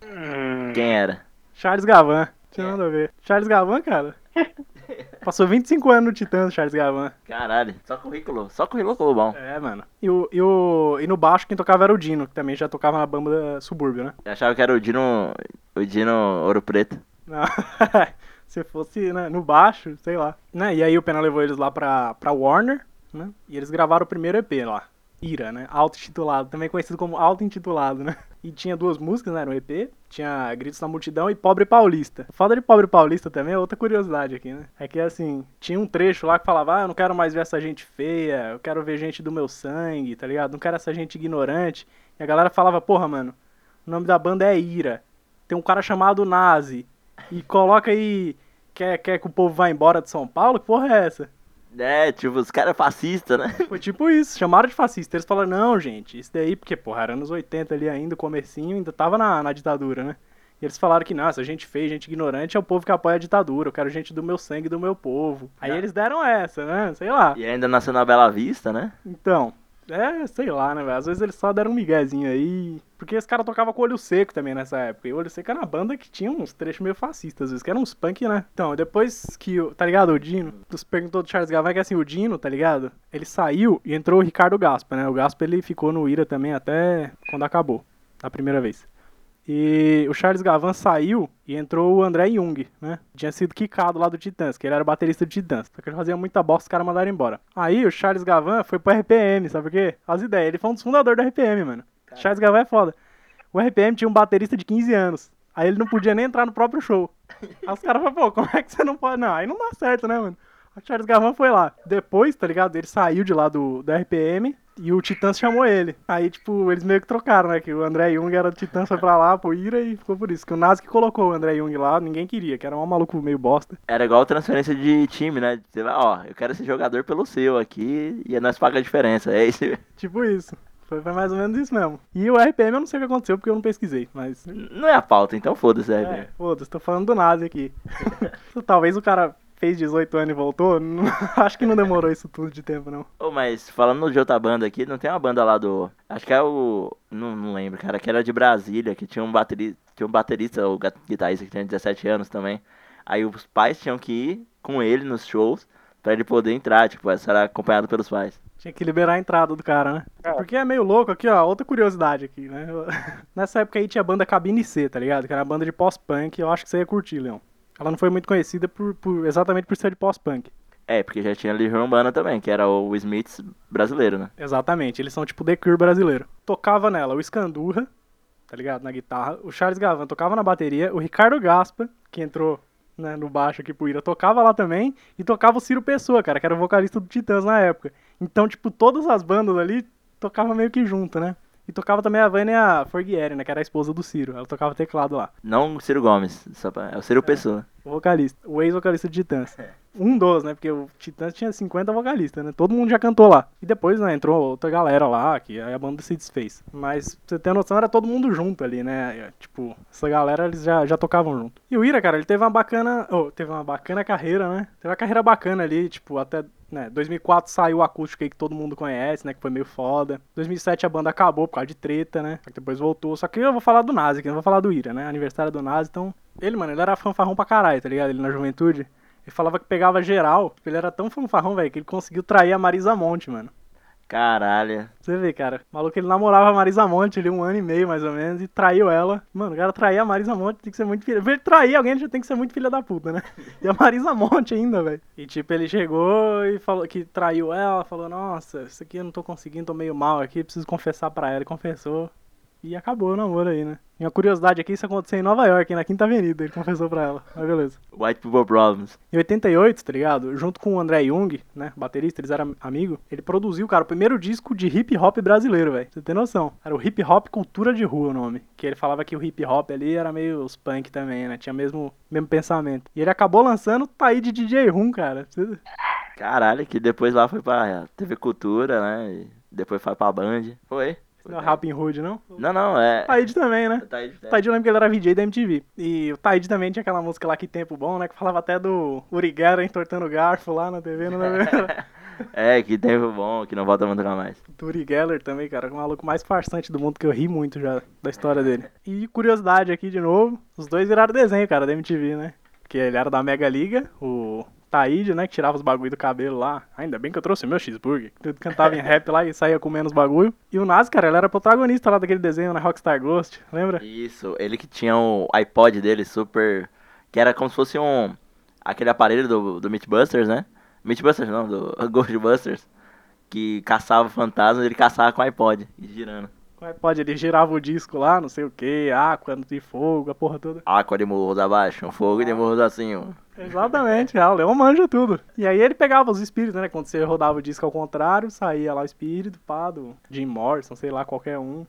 Quem era? Charles Gavan. Tinha nada a ver. Charles Gavan, cara. Passou 25 anos no Titãs, Charles Gavan. Caralho, só currículo, só currículo bom. É, mano. E, o, e, o, e no baixo quem tocava era o Dino, que também já tocava na banda Subúrbio, né? Eu achava que era o Dino, o Dino Ouro Preto. Não. Se fosse né, no baixo, sei lá. Né? E aí o Pena levou eles lá pra, pra Warner, né? E eles gravaram o primeiro EP lá. Ira, né? Auto-intitulado, também conhecido como auto-intitulado, né? E tinha duas músicas, né? No EP. Tinha Gritos na Multidão e Pobre Paulista. Foda de Pobre Paulista também é outra curiosidade aqui, né? É que assim, tinha um trecho lá que falava: Ah, eu não quero mais ver essa gente feia, eu quero ver gente do meu sangue, tá ligado? Não quero essa gente ignorante. E a galera falava: Porra, mano, o nome da banda é Ira. Tem um cara chamado Nazi. E coloca aí. Quer, quer que o povo vá embora de São Paulo? Que porra é essa? É, tipo, os caras fascistas, né? Foi tipo isso, chamaram de fascista. Eles falaram, não, gente, isso daí, porque, porra, era anos 80 ali ainda, o comecinho, ainda tava na, na ditadura, né? E eles falaram que, nossa, gente feia, gente ignorante é o povo que apoia a ditadura, eu quero gente do meu sangue, do meu povo. Aí eles deram essa, né? Sei lá. E ainda nasceu na Bela Vista, né? Então, é, sei lá, né, velho? Às vezes eles só deram um miguezinho aí. Porque esse cara tocava com olho seco também nessa época. E o olho seco era uma banda que tinha uns trechos meio fascistas, às vezes, que eram uns punk, né? Então, depois que, o- tá ligado, o Dino, tu se perguntou do Charles Gavan, que assim, o Dino, tá ligado? Ele saiu e entrou o Ricardo Gaspa, né? O Gaspa, ele ficou no Ira também até quando acabou, a primeira vez. E o Charles Gavan saiu e entrou o André Jung, né? Tinha sido quicado lá do Titãs, que ele era baterista do Titãs. Só que ele fazia muita bosta, os caras mandaram embora. Aí o Charles Gavan foi pro RPM, sabe por quê? As ideias. Ele foi um dos fundadores do RPM, mano. Charles Gavan é foda. O RPM tinha um baterista de 15 anos. Aí ele não podia nem entrar no próprio show. Aí os caras falaram, pô, como é que você não pode? Não, aí não dá certo, né, mano? O Charles Gavan foi lá. Depois, tá ligado? Ele saiu de lá do, do RPM e o Titãs chamou ele. Aí, tipo, eles meio que trocaram, né? Que o André Jung era do Titãs, foi pra lá, pro Ira e ficou por isso. Que o Nazi que colocou o André Jung lá, ninguém queria, que era um maluco meio bosta. Era igual transferência de time, né? Você vai, ó, eu quero esse jogador pelo seu aqui e nós paga a diferença. É isso. Tipo isso. Foi, mais ou menos isso mesmo. E o RPM eu não sei o que aconteceu porque eu não pesquisei, mas. Não é a pauta, então foda-se, É, é. foda-se, tô falando do Nazi aqui. Talvez o cara fez 18 anos e voltou. não- acho que não demorou isso tudo de tempo, não. Ô, mas falando de outra banda aqui, não tem uma banda lá do. Acho que é o. Não, não lembro, cara, que era de Brasília, que tinha um baterista, tinha um baterista, o guitarrista que tinha 17 anos também. Aí os pais tinham que ir com ele nos shows pra ele poder entrar, tipo, essa era acompanhado pelos pais. Tinha que liberar a entrada do cara, né? É. Porque é meio louco aqui, ó. Outra curiosidade aqui, né? Nessa época aí tinha a banda Cabine C, tá ligado? Que era a banda de pós-punk. Eu acho que você ia curtir, Leão. Ela não foi muito conhecida por, por- exatamente por ser de pós-punk. É, porque já tinha Legião Urbana também, que era o Smiths brasileiro, né? Exatamente, eles são tipo The Cure brasileiro. Tocava nela o Scandurra, tá ligado? Na guitarra. O Charles Gavan tocava na bateria. O Ricardo Gaspa, que entrou né, no baixo aqui pro Ira, tocava lá também, e tocava o Ciro Pessoa, cara, que era o vocalista do Titãs na época. Então, tipo, todas as bandas ali tocavam meio que junto, né? E tocava também a Vânia Forghieri, né, que era a esposa do Ciro. Ela tocava teclado lá. Não o Ciro Gomes, só pra- é o Ciro Pessoa. O vocalista, o ex-vocalista de Titãs. Um dos, né? Porque o Titãs tinha 50 vocalistas, né? Todo mundo já cantou lá. E depois, né, entrou outra galera lá, que aí a banda se desfez. Mas, pra você ter noção, era todo mundo junto ali, né? Tipo, essa galera, eles já, já tocavam junto. E o Ira, cara, ele teve uma bacana... Oh, teve uma bacana carreira, né? Teve uma carreira bacana ali, tipo, até... Né, 2004 saiu o acústico aí que todo mundo conhece, né? Que foi meio foda. 2007 a banda acabou por causa de treta, né? Depois voltou. Só que eu vou falar do Nazi, que não vou falar do Ira, né? Aniversário do Nazi, então... Ele, mano, ele era fanfarrão pra caralho, tá ligado? Ele na juventude. Ele falava que pegava geral. Ele era tão fanfarrão, velho, que ele conseguiu trair a Marisa Monte, mano. Caralho. Você vê, cara. O maluco, ele namorava a Marisa Monte ali um ano e meio, mais ou menos, e traiu ela. Mano, o cara trair a Marisa Monte tem que ser muito filha. Pra ele trair alguém, já tem que ser muito filha da puta, né? E a Marisa Monte ainda, velho. E tipo, ele chegou e falou que traiu ela, falou, nossa, isso aqui eu não tô conseguindo, tô meio mal aqui, preciso confessar pra ela. Ele confessou. E acabou o namoro aí, né? E uma curiosidade aqui, isso aconteceu em Nova York, na Quinta Avenida, ele confessou pra ela. Mas beleza. White People Problems. Em 88, tá ligado? Junto com o André Jung, né? Baterista, eles eram amigos. Ele produziu, cara, o primeiro disco de hip hop brasileiro, velho. Você tem noção? Era o Hip Hop Cultura de Rua o nome. Que ele falava que o hip hop ali era meio os punk também, né? Tinha mesmo mesmo pensamento. E ele acabou lançando Tá aí de DJ Rum, cara. Você- Caralho, que depois lá foi pra TV Cultura, né? E depois foi pra Band. Foi. Não é. Rapping Hood, não? Não, não, é. Taíde também, né? Taíde, O Taíde eu lembro que ele era VJ da MTV. E o Taíde também tinha aquela música lá, Que Tempo Bom, né? Que falava até do Uriguera entortando garfo lá na TV, não lembro. É, que tempo bom, que não volta a nunca mais. Turi Geller também, cara, o maluco mais farsante do mundo, que eu ri muito já da história dele. E curiosidade aqui de novo, os dois viraram desenho, cara, da MTV, né? Porque ele era da Mega Liga, o Taíde, né, que tirava os bagulho do cabelo lá. Ainda bem que eu trouxe meu cheeseburger. Tudo cantava em rap lá e saía comendo os bagulho. E o Nas, cara, ele era protagonista lá daquele desenho na Rockstar Ghost, lembra? Isso, ele que tinha o iPod dele super. Que era como se fosse um. Aquele aparelho do, do Mythbusters, né? Mythbusters não, do Ghostbusters. Que caçava fantasmas, ele caçava com o iPod, e girando. Com o iPod, ele girava o disco lá, não sei o que, água de fogo, a porra toda. Água de morros abaixo, um fogo de morros acima. Exatamente, ah, o Leão manja tudo. E aí ele pegava os espíritos, né? Quando você rodava o disco ao contrário, saía lá o espírito, pá, do Jim Morrison, sei lá, qualquer um.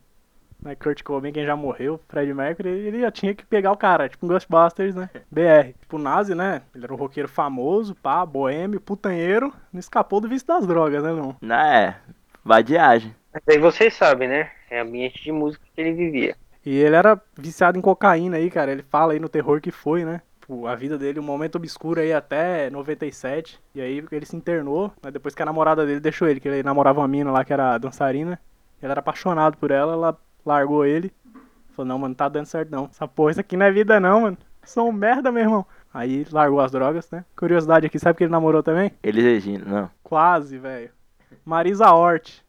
Né, Kurt Cobain, quem já morreu, Fred Mercury, ele já tinha que pegar o cara, tipo um Ghostbusters, né? BR. Tipo o Nazi, né? Ele era um roqueiro famoso, pá, boêmio, putanheiro, não escapou do vício das drogas, né, não? Não é, vadiagem. Mas aí vocês sabem, né? É ambiente de música que ele vivia. E ele era viciado em cocaína aí, cara. Ele fala aí no terror que foi, né? A vida dele, um momento obscuro aí até 97. E aí ele se internou, mas depois que a namorada dele deixou ele, que ele namorava uma mina lá que era dançarina. Ele era apaixonado por ela, ela largou ele. Falou, não, mano, tá dando certo não. Essa porra, isso aqui não é vida não, mano. Sou um merda, meu irmão. Aí largou as drogas, né? Curiosidade aqui, sabe que ele namorou também? Ele Regina, não. Quase, velho. Marisa Hort.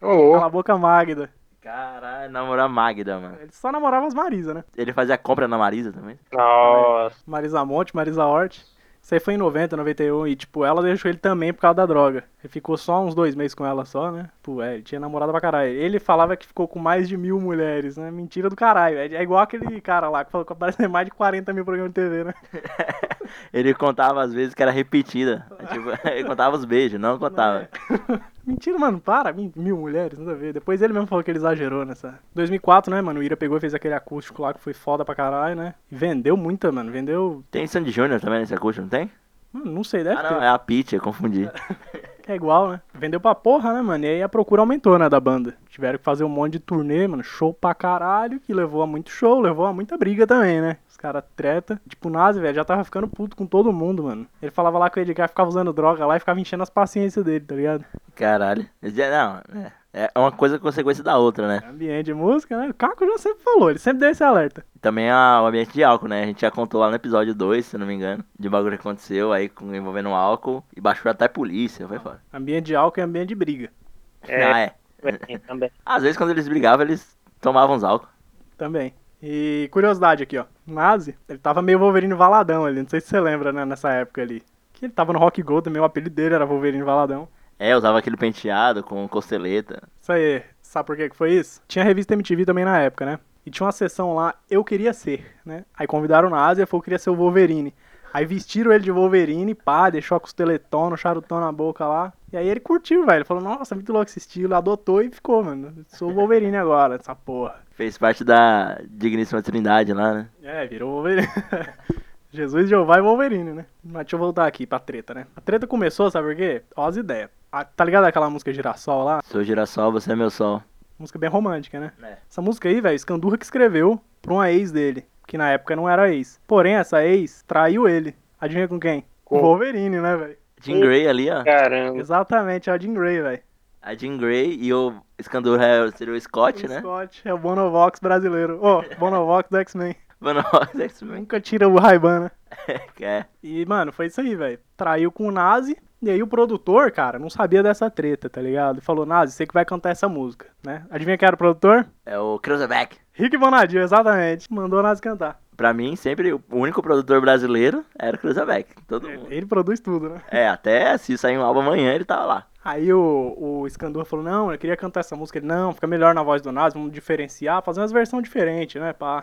Ô, Cala a boca Magda. Caralho, namorar Magda, mano. Ele só namorava as Marisa, né? Ele fazia compra na Marisa também. nossa. Marisa Monte, Marisa Hort. Isso aí foi em 90, 91. E, tipo, ela deixou ele também por causa da droga. Ele ficou só uns dois meses com ela só, né? Pô, é, ele tinha namorada pra caralho. Ele falava que ficou com mais de mil mulheres, né? Mentira do caralho. É, é igual aquele cara lá que falou que aparece mais de 40 mil programas de TV, né? Ele contava às vezes que era repetida. Tipo, ele contava os beijos, não contava. Mentira, mano, para. Mil, mulheres, nada a ver. Depois ele mesmo falou que ele exagerou nessa. 2004, né, mano? O Ira pegou e fez aquele acústico lá que foi foda pra caralho, né? E vendeu muita, mano. Vendeu. Tem Sandy Júnior também nesse acústico, não tem? Mano, não sei, deve ah, ter. não, é a Peach, eu confundi. É igual, né? Vendeu pra porra, né, mano? E aí a procura aumentou, né, da banda. Tiveram que fazer um monte de turnê, mano. Show pra caralho, que levou a muito show, levou a muita briga também, né? Os caras treta. Tipo, o Nazi, velho, já tava ficando puto com todo mundo, mano. Ele falava lá que o Edgar ficava usando droga lá e ficava enchendo as paciências dele, tá ligado? Caralho. Não, é, é uma coisa consequência da outra, né? Ambiente de música, né? O Caco já sempre falou, ele sempre deu esse alerta. Também a- o ambiente de álcool, né? A gente já contou lá no episódio 2, se não me engano, de bagulho que aconteceu aí com, envolvendo álcool e baixou até a polícia, foi fora. Ambiente de álcool e ambiente de briga. É, Ah, é. também, também. Às vezes quando eles brigavam, eles tomavam uns álcool. Também. E curiosidade aqui, ó. Nazi, ele tava meio Wolverine Valadão ali. Não sei se você lembra, né, nessa época ali. Que ele tava no Rock Go também, o apelido dele era Wolverine Valadão. É, usava aquele penteado com costeleta. Isso aí, sabe por que foi isso? Tinha revista MTV também na época, né? E tinha uma sessão lá, Eu Queria Ser, né? Aí convidaram o Nazi e falou que queria ser o Wolverine. Aí vestiram ele de Wolverine, pá, deixou a costeletona, o charutão na boca lá. E aí ele curtiu, velho. Falou, nossa, muito louco esse estilo. Adotou e ficou, mano. Sou o Wolverine agora, essa porra. Fez parte da digníssima trindade lá, né? É, virou Wolverine. Jesus, Jeová e Wolverine, né? Mas deixa eu voltar aqui pra treta, né? A treta começou, sabe por quê? Ó as ideias. Ah, tá ligado aquela música Girassol lá? Sou girassol, você é meu sol. Música bem romântica, né? É. Essa música aí, velho, Scandurra que escreveu pra uma ex dele, que na época não era ex. Porém, essa ex traiu ele. Adivinha com quem? Com Com- Wolverine, né, velho? Jean Grey ali, ó. Caramba. Exatamente, é o Jean Grey, velho. A Jean Grey e o Scandura é- seria o Scott, O né? Scott é o Bonovox brasileiro. Ô, Bonovox do X-Men. Mano, X-Men. Nunca tira o Ray-Ban, né? É. E, mano, foi isso aí, velho. Traiu com o Nazi. E aí o produtor, cara, não sabia dessa treta, tá ligado? Falou, Nazi, você que vai cantar essa música, né? Adivinha quem era o produtor? É o Cruzeback. Rick Bonadio, exatamente. Mandou o Nazi cantar. Pra mim, sempre o único produtor brasileiro era o Cruzeback. Todo mundo. Ele produz tudo, né? É, até se sair um álbum amanhã, ele tava lá. Aí o, o Scandor falou, não, eu queria cantar essa música. Ele, não, fica melhor na voz do Nazi, vamos diferenciar, fazer umas versões diferentes, né, pá.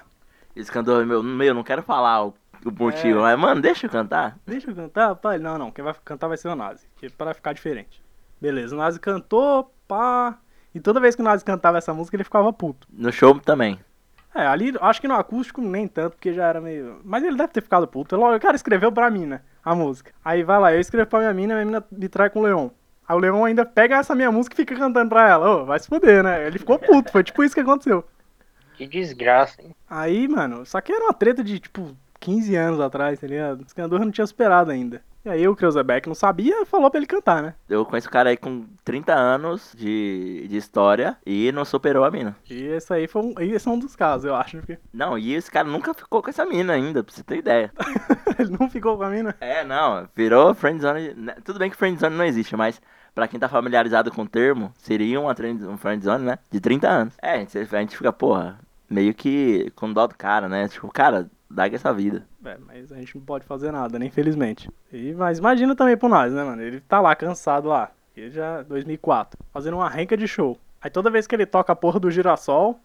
Esse cantor, meu, meu, não quero falar o, o motivo, É. mas, mano, deixa eu cantar. Deixa eu cantar, pá. Ele, não, não, quem vai cantar vai ser o Nazi, que para ficar diferente. Beleza, o Nazi cantou, pá. E toda vez que o Nazi cantava essa música, ele ficava puto. No show também. É, ali, acho que no acústico nem tanto, porque já era meio... Mas ele deve ter ficado puto. Ele, o cara escreveu pra mim, né, a música. Aí vai lá, eu escrevo pra minha mina, minha mina me trai com o Leon. Aí o Leon ainda pega essa minha música e fica cantando pra ela. Ô, vai se fuder, né? Ele ficou puto, foi tipo isso que aconteceu. Que desgraça, hein? Aí, mano, só que era uma treta de, tipo, 15 anos atrás, tá ligado? O Scandor não tinha superado ainda. E aí o Kreuzebeck não sabia, falou pra ele cantar, né? Eu conheço o cara aí com 30 anos de, de história e não superou a mina. E esse aí foi um, esse é um dos casos, eu acho, porque Não, e esse cara nunca ficou com essa mina ainda, pra você ter ideia. ele não ficou com a mina. É, não, virou friendzone. né, Tudo bem que friendzone não existe, mas pra quem tá familiarizado com o termo, seria uma trend- um friendzone, né? De 30 anos. É, a gente, a gente fica, porra, meio que com dó do cara, né? Tipo, cara, dá essa vida. É, mas a gente não pode fazer nada, né? Infelizmente. E, mas imagina também pro nós, né, mano? Ele tá lá, cansado lá. Ele já, 2004, fazendo uma renca de show. Aí toda vez que ele toca a porra do girassol,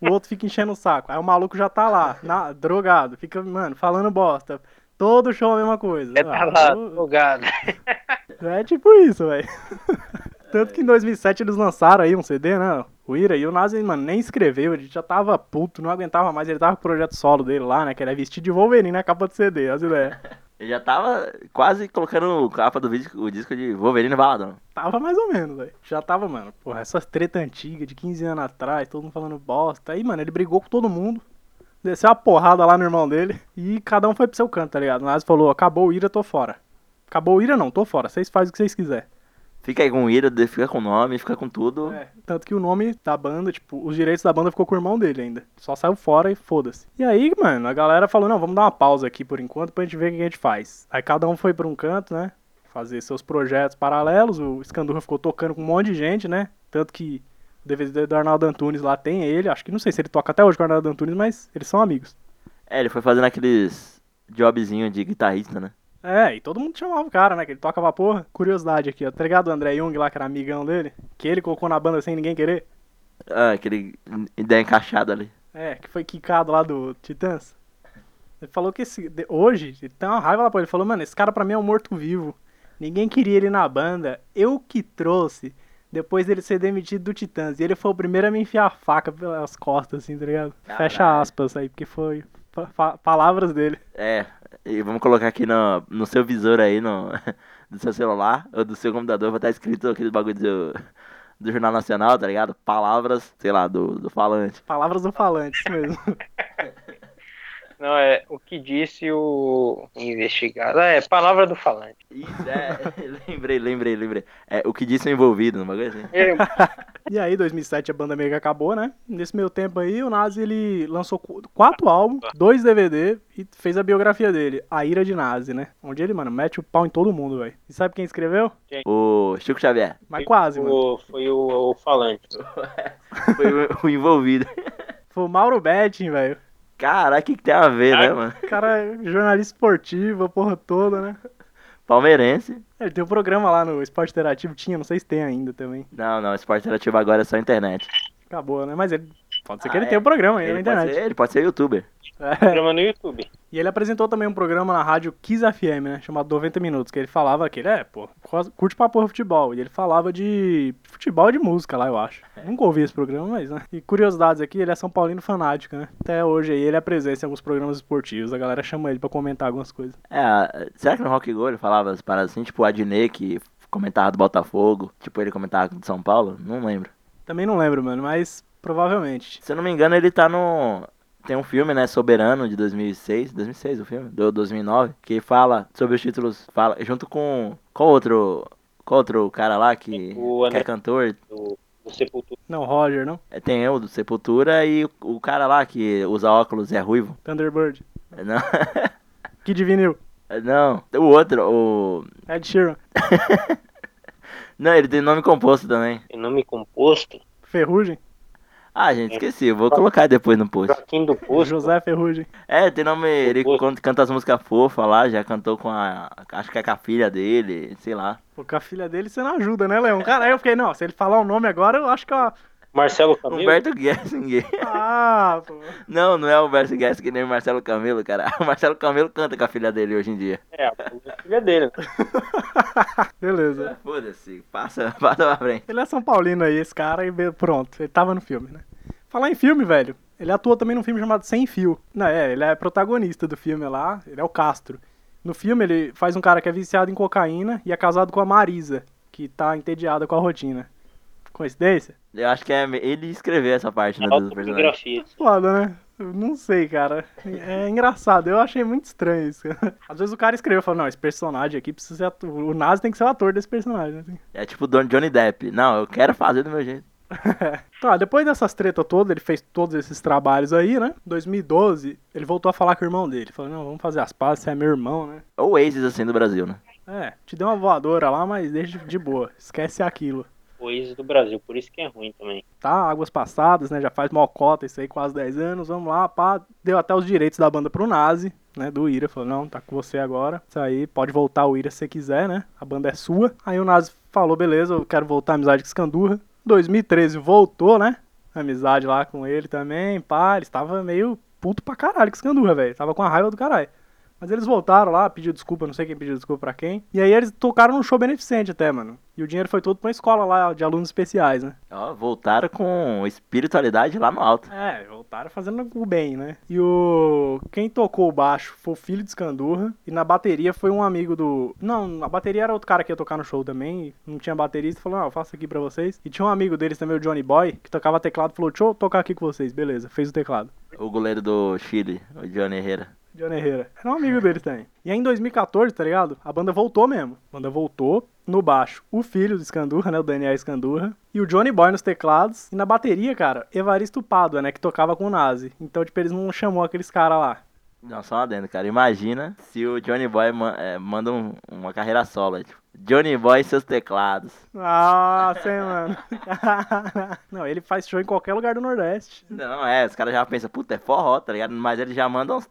o outro fica enchendo o saco. Aí o maluco já tá lá, na- drogado, fica, mano, falando bosta. Todo show a mesma coisa. É tá lá, eu- drogado. É tipo isso, velho. Tanto que em 2007 eles lançaram aí um CD, né? O Ira e o Nazi, mano, nem escreveu, ele já tava puto, não aguentava mais, ele tava com o projeto solo dele lá, né? Que era vestir de Wolverine na capa do CD, as ideias. Ele já tava quase colocando capa do vídeo, o disco de Wolverine Baladão. Tava mais ou menos, velho. Já tava, mano, porra, essas treta antiga de 15 anos atrás, todo mundo falando bosta. Aí, mano, ele brigou com todo mundo. Desceu uma porrada lá no irmão dele e cada um foi pro seu canto, tá ligado? O Nazi falou, acabou o Ira, tô fora. Acabou o Ira não, tô fora, vocês fazem o que vocês quiserem. Fica aí com o Ira, fica com o nome, fica com tudo. É, tanto que o nome da banda, tipo, os direitos da banda ficou com o irmão dele ainda. Só saiu fora e foda-se. E aí, mano, a galera falou, não, vamos dar uma pausa aqui por enquanto pra gente ver o que a gente faz. Aí cada um foi pra um canto, né? Fazer seus projetos paralelos. O Scandurra ficou tocando com um monte de gente, né? Tanto que o DVD do Arnaldo Antunes lá tem ele. Acho que não sei se ele toca até hoje com o Arnaldo Antunes, mas eles são amigos. É, ele foi fazendo aqueles jobzinho de guitarrista, né? É, e todo mundo chamava o cara, né? Que ele toca pra porra. Curiosidade aqui, ó. Tá ligado o André Jung lá, que era amigão dele? Que ele colocou na banda sem ninguém querer? Ah, aquele ideia encaixada ali. É, que foi quicado lá do Titãs. Ele falou que esse, de- hoje, ele tem uma raiva lá pra ele. Falou, mano, esse cara pra mim é um morto-vivo. Ninguém queria ele na banda. Eu que trouxe depois dele ser demitido do Titãs. E ele foi o primeiro a me enfiar a faca pelas costas, assim, tá ligado? Fecha Caralho. aspas aí, porque foi palavras dele. É, e vamos colocar aqui no, no seu visor aí, no, do seu celular ou do seu computador, vai estar escrito aquele bagulho do, do Jornal Nacional, tá ligado? Palavras, sei lá, do, do falante. Palavras do falante, isso mesmo. Não, é o que disse o investigado. É, palavra do falante. Isso, é, lembrei, lembrei, lembrei. É, o que disse o envolvido, no bagulho assim. E aí, 2007, a banda meio que acabou, né? Nesse meio tempo aí, o Nazi, ele lançou qu- quatro álbuns, dois DVD e fez a biografia dele, A Ira de Nazi, né? Onde ele, mano, mete o pau em todo mundo, velho. E sabe quem escreveu? O Chico Xavier Mas quase, mano. o, foi o, o falante. foi o, o envolvido. Foi o Mauro Betting, velho. Caraca, o que, que tem a ver, né, mano? O cara é jornalista esportivo, a porra toda, né? Palmeirense. Ele tem um programa lá no Esporte Interativo, tinha, não sei se tem ainda também. Não, não, esporte interativo agora é só internet. Acabou, né? Mas ele Pode ser que Ah, ele é. tenha um programa aí na Ele pode, internet. ser, ele pode ser youtuber. É. Programa no YouTube. E ele apresentou também um programa na rádio Kiss FM, né? Chamado 90 Minutos, que ele falava que ele é, pô, curte pra porra futebol. E ele falava de futebol e de música lá, eu acho. Nunca ouvi esse programa, mas, né? E curiosidades aqui, ele é São Paulino fanático, né? Até hoje aí ele apresenta em alguns programas esportivos. A galera chama ele pra comentar algumas coisas. É, será que no Rock Go ele falava as paradas assim? Tipo o Adnet que comentava do Botafogo. Tipo ele comentava do São Paulo? Não lembro. Também não lembro, mano, mas provavelmente. Se eu não me engano, ele tá no. Tem um filme, né, Soberano, de 2006, 2006 o filme, do 2009, que fala sobre os títulos, fala, junto com, qual outro, qual outro cara lá que, O que é cantor, Do, do Sepultura. Não, Roger, não? É, tem eu do Sepultura e o, o cara lá que usa óculos e é ruivo. Thunderbird. Não, Kid Vinil. não, o outro, o... Ed Sheeran. Não, ele tem nome composto também. Tem nome composto. Ferrugem. Ah, gente, esqueci, vou colocar depois no post. Joaquim do Posto. José Ferrugem. É, tem nome, ele canta, canta as músicas fofas lá, já cantou com a, acho que é com a filha dele, sei lá. Pô, com a filha dele você não ajuda, né, Leão? Cara, aí eu fiquei, não, se ele falar o nome agora, eu acho que eu... Marcelo Camilo. Humberto Gessinger. Ah, pô. Não, não é o Humberto Gessinger nem o Marcelo Camelo, cara. O Marcelo Camelo canta com a filha dele hoje em dia. É, a filha dele. Beleza. Foda-se, passa, passa pra frente. Ele é São Paulino aí, esse cara, e pronto, ele tava no filme, né? Falar em filme, velho, ele atua também num filme chamado Sem Fio. Não, é, ele é protagonista do filme lá, ele é o Castro. No filme ele faz um cara que é viciado em cocaína e é casado com a Marisa, que tá entediada com a rotina. Coincidência? Eu acho que é ele escreveu essa parte né. Autobiografia. Foda, né? Eu não sei, cara. É engraçado. Eu achei muito estranho isso. Às vezes o cara escreveu e falou, não, esse personagem aqui precisa ser ator. O Nazi tem que ser o ator desse personagem. assim. É tipo Don- Johnny Depp. Não, eu quero fazer do meu jeito. tá, depois dessas tretas todas, ele fez todos esses trabalhos aí, né? Em 2012, ele voltou a falar com o irmão dele. Falou, não, vamos fazer as pazes, você é meu irmão, né? Ou Oasis assim do Brasil, né? É, te deu uma voadora lá, mas deixa de boa. Esquece aquilo. O ex do Brasil, por isso que é ruim também. Tá, águas passadas, né? Já faz mocota isso aí, quase 10 anos. Vamos lá, pá. Deu até os direitos da banda pro Nazi, né? Do Ira. Falou, não, tá com você agora. Isso aí, pode voltar o Ira se você quiser, né? A banda é sua. Aí o Nazi falou, beleza, eu quero voltar a amizade com Escandurra. 2013 voltou, né? Amizade lá com ele também, pá. Ele estava meio puto pra caralho com Escandurra, velho. Tava com a raiva do caralho. Mas eles voltaram lá, pediu desculpa, não sei quem pediu desculpa pra quem. E aí eles tocaram num show beneficente até, mano. E o dinheiro foi todo pra uma escola lá de alunos especiais, né? Ó, voltaram com espiritualidade lá no alto. É, voltaram fazendo o bem, né? E o. Quem tocou o baixo foi o filho de Escandurra. E na bateria foi um amigo do. Não, a bateria era outro cara que ia tocar no show também. Não tinha baterista. Falou, não, eu faço aqui pra vocês. E tinha um amigo deles também, o Johnny Boy, que tocava teclado. Falou, deixa eu tocar aqui com vocês. Beleza, fez o teclado. O goleiro do Chile, o Johnny Herrera. Johnny Herrera. Era um amigo deles também. E aí em 2014, tá ligado? A banda voltou mesmo. A banda voltou. No baixo, o filho do Escandurra, né? O Daniel Escandurra. E o Johnny Boy nos teclados. E na bateria, cara, Evaristo Pádua, né? Que tocava com o Nazi. Então, tipo, eles não chamou aqueles caras lá. Não, só uma adendo, cara. Imagina se o Johnny Boy ma- é, manda um- uma carreira solo. Tipo, Johnny Boy e seus teclados. Nossa, hein, mano. não, ele faz show em qualquer lugar do Nordeste. Não, é, os caras já pensam, puta, é forró, tá ligado? Mas ele já manda uns.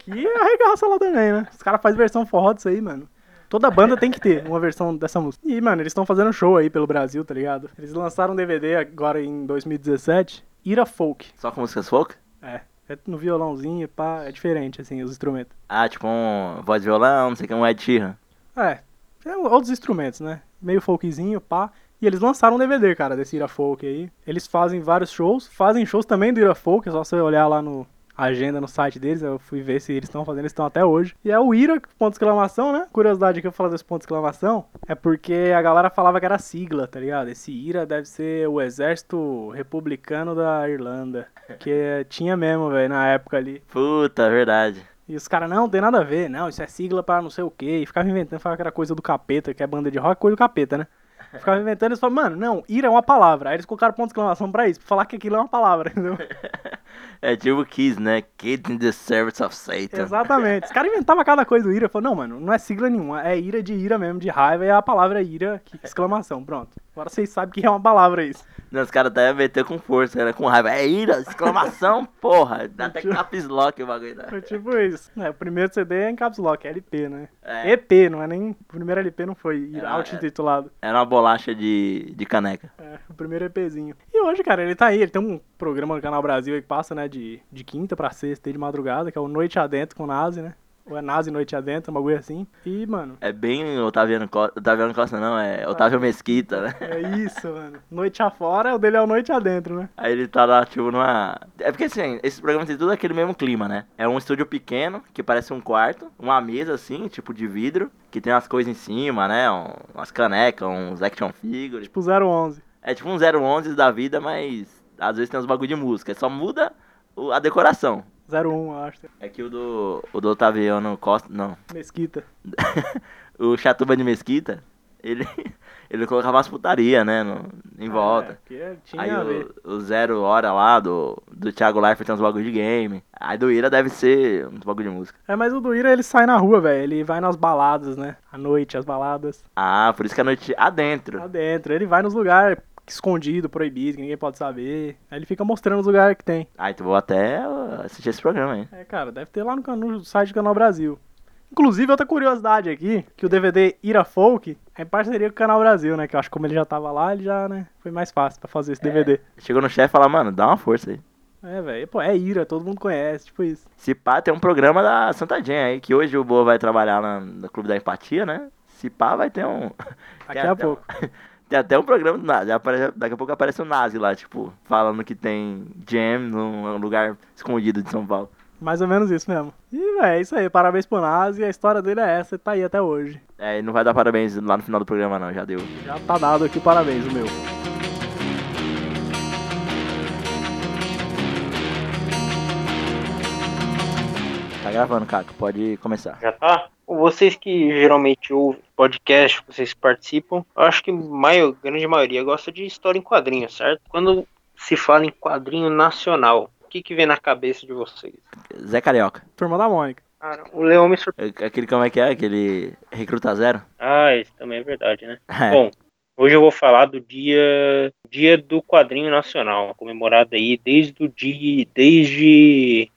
Que arregaça lá também, né? Os caras fazem versão forró disso aí, mano. Toda banda tem que ter uma versão dessa música. E, mano, eles estão fazendo show aí pelo Brasil, tá ligado? Eles lançaram um DVD agora em 2017, Ira Folk. Só com músicas folk? É, no violãozinho, pá, é diferente, assim, os instrumentos. Ah, tipo um voz de violão, não sei o que, um Ed Sheeran. É, é outros instrumentos, né? Meio folkzinho, pá. E eles lançaram um DVD, cara, desse Ira Folk aí. Eles fazem vários shows, fazem shows também do Ira Folk, é só você olhar lá no agenda no site deles, eu fui ver se eles estão fazendo, eles estão até hoje. E é o Ira, ponto de exclamação, né? Curiosidade que eu falo desse ponto de exclamação é porque a galera falava que era sigla, tá ligado? Esse Ira deve ser o exército republicano da Irlanda, que tinha mesmo, velho, na época ali. Puta, verdade. E os caras, não, tem nada a ver, não, isso é sigla pra não sei o quê. E ficava inventando, falava que era coisa do capeta, que é banda de rock, coisa do capeta, né? Ficava inventando, eles falavam, mano, não, ira é uma palavra. Aí eles colocaram ponto de exclamação pra isso, pra falar que aquilo é uma palavra, entendeu? É tipo Kiss, né? Kids in the Service of Satan. Exatamente. Os caras inventavam cada coisa do ira. Falaram, não, mano, não é sigla nenhuma, é ira de ira mesmo, de raiva, e a palavra é ira, que- exclamação, pronto. Agora vocês sabem que é uma palavra isso. Não, os caras até meter com força, era com raiva. É ira, exclamação, porra. Dá até caps lock o bagulho. Né? Foi tipo isso. É, o primeiro CD é em caps lock, é LP, né? É, EP, não é nem. O primeiro LP não foi É, auto-intitulado. era uma bolacha de, de caneca. É, o primeiro EPzinho. E hoje, cara, ele tá aí. Ele tem um programa no Canal Brasil aí que passa, né, de, de quinta pra sexta e de madrugada, que é o Noite Adentro com Nazi, né? Ou é Nazi Noite Adentro, um bagulho assim. E, mano, É bem Otaviano Costa. Otaviano Costa não, é Otávio Mesquita, né? é isso, mano. Noite afora, o dele é o Noite Adentro, né? Aí ele tá lá, tipo, numa. É porque assim, esses programas tem tudo aquele mesmo clima, né? É um estúdio pequeno, que parece um quarto, uma mesa assim, tipo de vidro, que tem umas coisas em cima, né? Um- umas canecas, uns action figures. Tipo 011. É tipo um 011 da vida, mas às vezes tem uns bagulho de música. Só muda o- a decoração. 01, eu acho. É que o do, o do Otaviano Costa. Não. Mesquita. o Chatuba de Mesquita, ele, ele colocava umas putaria, né? no- em volta. É, tinha Aí o, o Zero Hora lá do, do Thiago Leifert tem uns bagulho de game. Aí do Ira deve ser uns bagulho de música. É, mas o do Ira, ele sai na rua, velho. Ele vai nas baladas, né? À noite, as baladas. Ah, por isso que a noite adentro. Lá dentro. Ele vai nos lugares escondido, proibido, que ninguém pode saber. Aí ele fica mostrando os lugares que tem. Ah, então vou até uh, assistir esse programa aí. É, cara, deve ter lá no, no site do Canal Brasil. Inclusive, outra curiosidade aqui, que o DVD Ira Folk é em parceria com o Canal Brasil, né? Que eu acho que como ele já tava lá, ele já, né, foi mais fácil pra fazer esse DVD. Chegou no chefe e fala, mano, dá uma força aí. É, velho, pô, é Ira, todo mundo conhece, tipo isso. Se pá, tem um programa da Santa Jen aí, que hoje o Boa vai trabalhar na- no Clube da Empatia, né? Se pá, vai ter um. Daqui a pouco. um- Tem até um programa do Nazi. apare- Daqui a pouco aparece o Nazi lá, tipo, falando que tem jam num lugar escondido de São Paulo. Mais ou menos isso mesmo. E, velho, é isso aí, parabéns pro Nazi, a história dele é essa, tá aí até hoje. É, e não vai dar parabéns lá no final do programa, não, já deu. Já tá dado aqui, parabéns, o meu. Tá gravando, Caco, pode começar. Já tá? Vocês que geralmente ouvem podcast, vocês participam, eu acho que a maior, grande maioria gosta de história em quadrinho, certo? Quando se fala em quadrinho nacional, o que, que vem na cabeça de vocês? Zé Carioca. Turma da Mônica. Cara, o Leão me surpreendeu. É- Aquele como é que é? Aquele Recruta Zero? Ah, isso também é verdade, né? É. Bom, hoje eu vou falar do dia, dia do quadrinho nacional, comemorado aí desde o dia, desde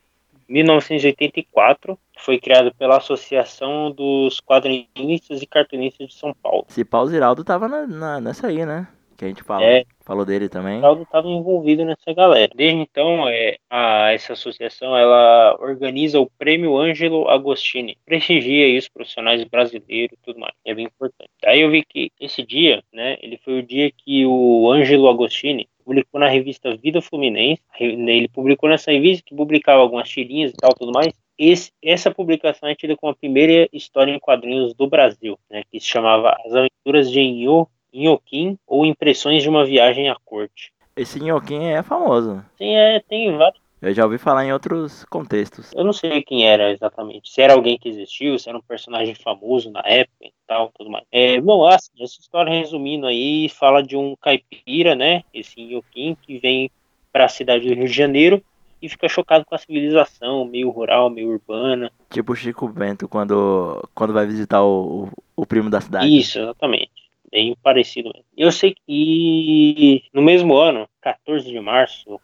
1984, foi criado pela Associação dos Quadrinistas e Cartunistas de São Paulo. Esse pau Ziraldo tava na, na- nessa aí, né? Que a gente fala, É. falou dele também. O Geraldo estava envolvido nessa galera. Desde então, é, a, essa associação ela organiza o Prêmio Ângelo Agostini, prestigia aí os profissionais brasileiros e tudo mais. É bem importante. Aí eu vi que esse dia, né, ele foi o dia que o Ângelo Agostini publicou na revista Vida Fluminense. Ele publicou nessa revista que publicava algumas tirinhas e tal, tudo mais. Esse, essa publicação é tida como a primeira história em quadrinhos do Brasil, né, que se chamava As Aventuras de Inho, Inhoquim ou Impressões de uma Viagem à Corte. Esse Nhoquim é famoso. Tem, é, tem vários. Eu já ouvi falar em outros contextos. Eu não sei quem era exatamente. Se era alguém que existiu, se era um personagem famoso na época e tal, tudo mais. É, bom, assim, essa história resumindo aí, fala de um caipira, né? Esse Inhoquim, que vem para a cidade do Rio de Janeiro e fica chocado com a civilização, meio rural, meio urbana. Tipo o Chico Bento quando, quando vai visitar o, o, o primo da cidade. Isso, exatamente. Bem parecido mesmo. Eu sei que no mesmo ano, 14 de março,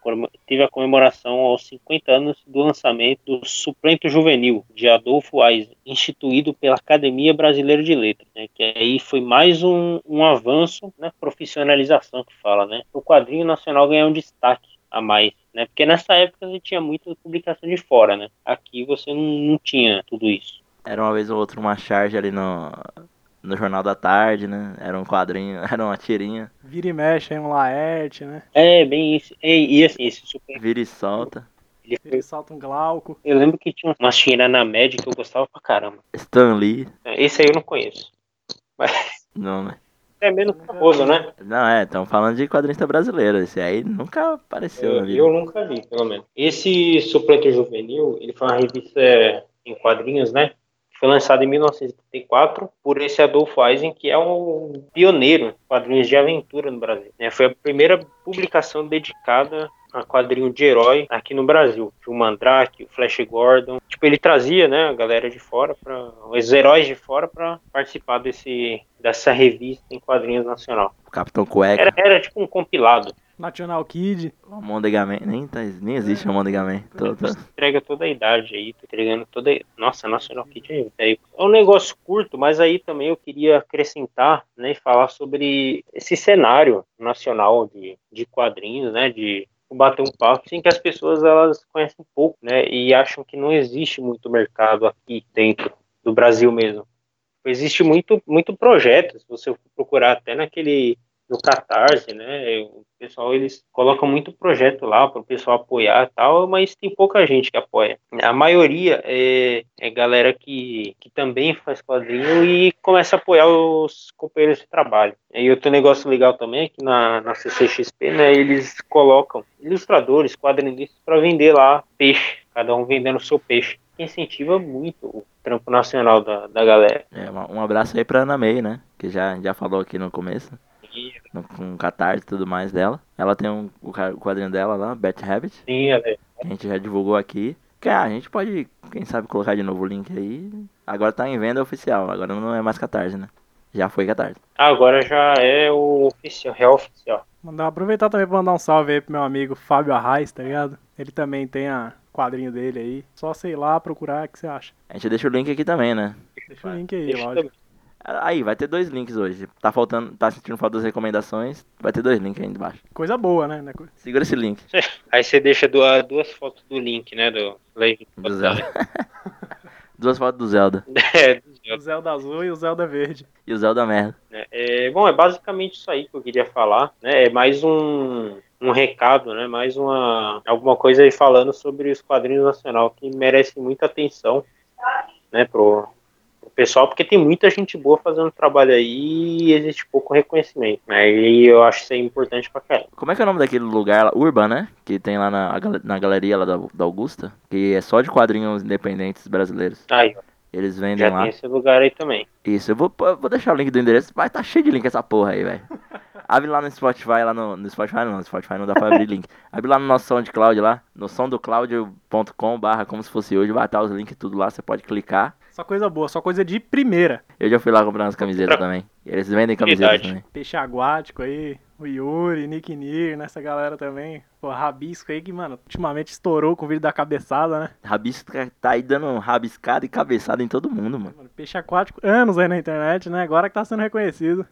teve a comemoração aos 50 anos do lançamento do Suplento Juvenil, de Adolfo Eisen, instituído pela Academia Brasileira de Letras, né, que aí foi mais um, um avanço na profissionalização que fala, né? O quadrinho nacional ganhou um destaque a mais, né? Porque nessa época você tinha muita publicação de fora, né? Aqui você não, não tinha tudo isso. Era uma vez ou outra uma charge ali no, no Jornal da Tarde, né? Era um quadrinho, era uma tirinha. Vira e mexe aí um Laerte, né? É, bem isso. E, e assim, esse super. Vira e solta. Ele foi... Ele salta um Glauco. Eu lembro que tinha umas tiras na média que eu gostava pra caramba. Stan Lee. Esse aí eu não conheço. Mas Não, né? É menos famoso, né? Não, é, estamos falando de quadrinista brasileiro. Esse aí nunca apareceu na Eu, vida. eu nunca vi, pelo menos. Esse Suplente Juvenil, ele foi uma revista em quadrinhos, né? Foi lançado em 1974 por esse Adolfo Eisen, que é um pioneiro em quadrinhos de aventura no Brasil. né? Foi a primeira publicação dedicada a quadrinho de herói aqui no Brasil. O Mandrake, o Flash Gordon. Tipo, ele trazia, né, a galera de fora, pra, os heróis de fora para participar desse, dessa revista em quadrinhos nacional. Capitão Cueca. Era, era tipo um compilado. National Kid. O Mondegaman. Nem, tá, nem existe o Mondegaman. Tô, tô... Entrega toda a idade aí, tá entregando toda a... Nossa, National Kid é velho. É um negócio curto, mas aí também eu queria acrescentar, né, e falar sobre esse cenário nacional de, de quadrinhos, né, de bater um papo, assim, que as pessoas elas conhecem pouco, né, e acham que não existe muito mercado aqui dentro do Brasil mesmo. Existe muito, muito projeto, se você procurar até naquele no Catarse, né? O pessoal eles colocam muito projeto lá para o pessoal apoiar e tal, mas tem pouca gente que apoia. A maioria é, é galera que, que também faz quadrinho e começa a apoiar os companheiros de trabalho. E outro negócio legal também é que na, na CCXP, né, eles colocam ilustradores, quadrinistas para vender lá peixe, cada um vendendo o seu peixe. Incentiva muito o trampo nacional da, da galera. É, um abraço aí pra Ana May, né? Que já, já falou aqui no começo no, com catarse e tudo mais dela. Ela tem um, o quadrinho dela lá, Bat Rabbit. Sim, é. Que a gente já divulgou aqui. Que ah, a gente pode, quem sabe, colocar de novo o link aí. Agora tá em venda oficial, agora não é mais catarse, né? Já foi catarse. Agora já é o oficial, real oficial. Mandar aproveitar também pra mandar um salve aí pro meu amigo Fábio Arraes, tá ligado? Ele também tem a quadrinho dele aí. Só sei lá procurar o que você acha. A gente deixa o link aqui também, né? Deixa o link aí, deixa lógico. Aí, vai ter dois links hoje. Tá faltando, tá sentindo falta das recomendações, vai ter dois links aí embaixo. Coisa boa, né? né Segura esse link. Aí você deixa duas, duas fotos do link, né? Do. Do Zelda. duas fotos do Zelda. É, do Zelda. O Zelda azul e o Zelda verde. E o Zelda merda. É, é, bom, é basicamente isso aí que eu queria falar, né? É mais um, um recado, né? Mais uma alguma coisa aí falando sobre os quadrinhos nacional que merece muita atenção, né? Pro, pessoal, porque tem muita gente boa fazendo trabalho aí e existe pouco reconhecimento, né? E eu acho isso aí importante pra caramba. Como é que é o nome daquele lugar lá? Urban, né? Que tem lá na, na galeria lá da, da Augusta, que é só de quadrinhos independentes brasileiros. Aí, ó. Eles vendem Já lá. tem esse lugar aí também. Isso, eu vou, vou deixar o link do endereço. Vai tá cheio de link essa porra aí, velho. Abre lá no Spotify, lá no, no Spotify não, no Spotify não dá pra abrir link. Abre lá no nosso SoundCloud lá, no somdocloud.com barra como se fosse hoje, vai estar os links tudo lá, você pode clicar. Só coisa boa, só coisa de primeira. Eu já fui lá comprar umas camisetas também. Eles vendem camisetas Verdade. também. Peixe aquático aí, o Yuri, Nick Nir, nessa galera também. Pô, Rabisco aí que, mano, ultimamente estourou com o vídeo da cabeçada, né? Rabisco tá aí dando rabiscada e cabeçada em todo mundo, mano. Mano, Peixe aquático, anos aí na internet, né? Agora que tá sendo reconhecido.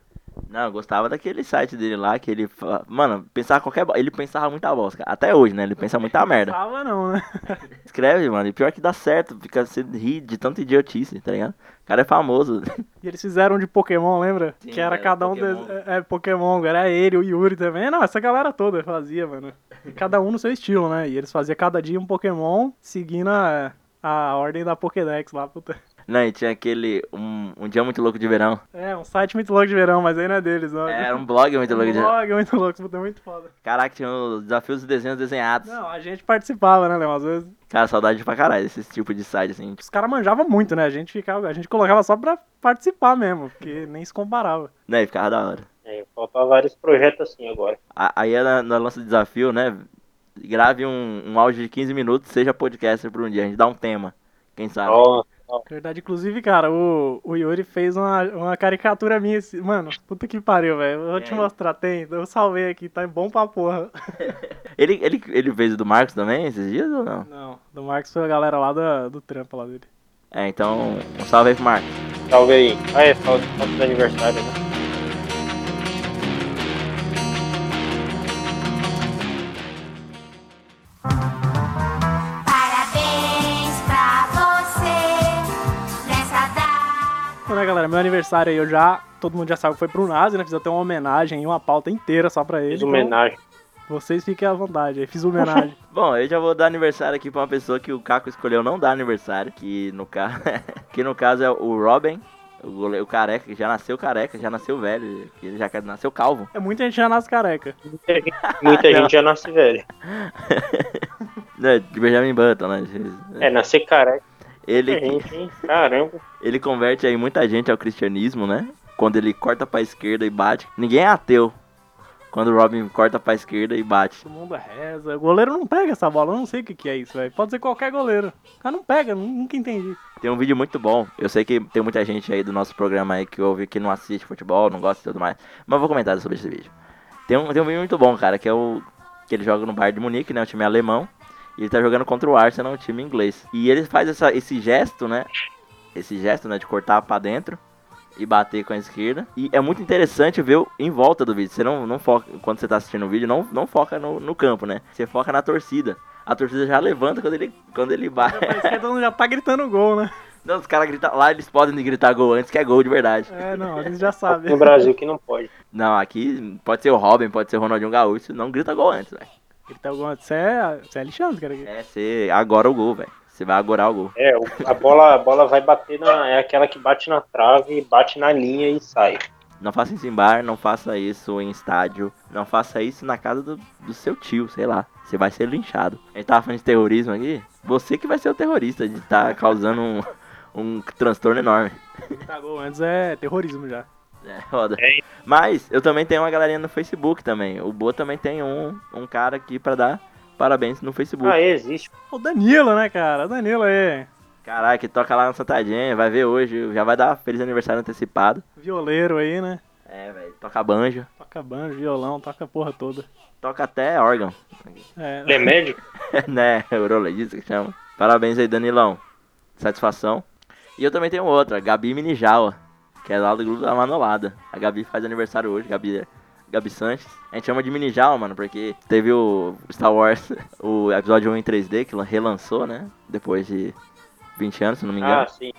Não, eu gostava daquele site dele lá que ele. fala- Mano, pensava qualquer. bo- Ele pensava muita bosta. cara. Até hoje, né? Ele pensa muita merda. Tava não, né? Escreve, mano. E pior que dá certo. Fica se ri de tanta idiotice, tá ligado? O cara é famoso. E eles fizeram de Pokémon, lembra? Sim, que era era cada um Pokémon. des- é, é, Pokémon, era ele, o Yuri também. Não, essa galera toda fazia, mano. E cada um no seu estilo, né? E eles faziam cada dia um Pokémon seguindo a, a ordem da Pokédex lá, puta. Não, e tinha aquele. Um, um dia muito louco de verão. É, um site muito louco de verão, mas aí não é deles, não. Era um blog muito louco de verão. blog muito louco, puta, muito foda. Caraca, tinha os desafios dos desenhos desenhados. Não, a gente participava, né, Leão? Às vezes Cara, saudade pra caralho desse tipo de site, assim. os caras manjavam muito, né? A gente ficava, a gente colocava só pra participar mesmo, porque nem se comparava. Né, ficava da hora. É, falta vários projetos assim agora. A- Aí na, na nosso desafio, né? Grave um, um áudio de 15 minutos, seja podcaster por um dia. A gente dá um tema. Quem sabe? Ó, Verdade, inclusive, cara, o, o Yuri fez uma, uma caricatura minha. esse- Mano, puta que pariu, velho. Vou te É. mostrar, tem. Eu salvei aqui, tá bom pra porra. Ele, ele, ele fez o do Marcos também esses dias ou não? Não, do Marcos foi a galera lá do, do trampo lá dele. É, então, um salve aí pro Marcos. salve aí. Ah, é, falta, falta do aniversário, né? Então, né, galera, meu aniversário aí eu já. Todo mundo já sabe que foi pro Nazi, né? Fiz até uma homenagem e uma pauta inteira só pra ele. Fiz então homenagem. vocês fiquem à vontade aí. Fiz homenagem. Bom, eu já vou dar aniversário aqui pra uma pessoa que o Caco escolheu não dar aniversário, que no, ca... que no caso é o Robin, o, goleiro, o careca, que já nasceu careca, já nasceu velho, que ele já nasceu calvo. é muita gente já nasce careca. Muita gente, muita gente já nasce velho. Né, de Benjamin Button, né? É, nascer careca. Ele? Caramba. ele converte aí muita gente ao cristianismo, né? Quando ele corta pra esquerda e bate. Ninguém é ateu. Quando o Robin corta pra esquerda e bate. Todo mundo reza. O goleiro não pega essa bola. Eu não sei o que, que é isso, velho. Pode ser qualquer goleiro. O cara não pega, nu- nunca entendi. Tem um vídeo muito bom. Eu sei que tem muita gente aí do nosso programa aí que ouve que não assiste futebol, não gosta e tudo mais. Mas eu vou comentar sobre esse vídeo. Tem um, tem um vídeo muito bom, cara, que é o. Que ele joga no Bayern de Munique, né? O time alemão. E ele tá jogando contra o Arsenal, o time inglês. E ele faz essa, esse gesto, né? Esse gesto, né? De cortar pra dentro e bater com a esquerda. E é muito interessante ver o- em volta do vídeo. Você não, não foca, quando você tá assistindo o vídeo, não, não foca no, no campo, né? Você foca na torcida. A torcida já levanta quando ele, quando ele bate. A esquerda já tá gritando gol, né? Não, os caras gritam lá, eles podem gritar gol antes, que é gol de verdade. É, não, eles já sabem. No Brasil que não pode. Não, aqui pode ser o Robin, pode ser o Ronaldinho Gaúcho, não grita gol antes, velho. Gol antes. Você é, você é Alexandre, cara. É ser agora o gol, velho. Você vai agorar o gol. É, a bola, a bola vai bater na. É aquela que bate na trave, bate na linha e sai. Não faça isso em bar, não faça isso em estádio, não faça isso na casa do, do seu tio, sei lá. Você vai ser linchado. A gente tava falando de terrorismo aqui, você que vai ser o terrorista, de estar causando um, um transtorno enorme. Gritar gol antes é terrorismo já. É, roda. É. Mas eu também tenho uma galerinha no Facebook também. O Boa também tem um, um cara aqui pra dar parabéns no Facebook. Ah, existe. O Danilo, né, cara? O Danilo aí. Que toca lá na Santadinha, vai ver hoje, já vai dar feliz aniversário antecipado. Violeiro aí, né? É, velho, toca banjo, Toca banjo, violão, toca a porra toda. toca até órgão, É, Ele é médico? né, urologista que chama. Parabéns aí, Danilão, satisfação. E eu também tenho outra, Gabi Minijawa, que é lá do grupo da Manolada. A Gabi faz aniversário hoje, Gabi, Gabi Sanches. A gente chama de Minijawa, mano, porque teve o Star Wars, o episódio 1 em 3D, que relançou, né, depois de 20 anos, se não me engano. Ah, sim.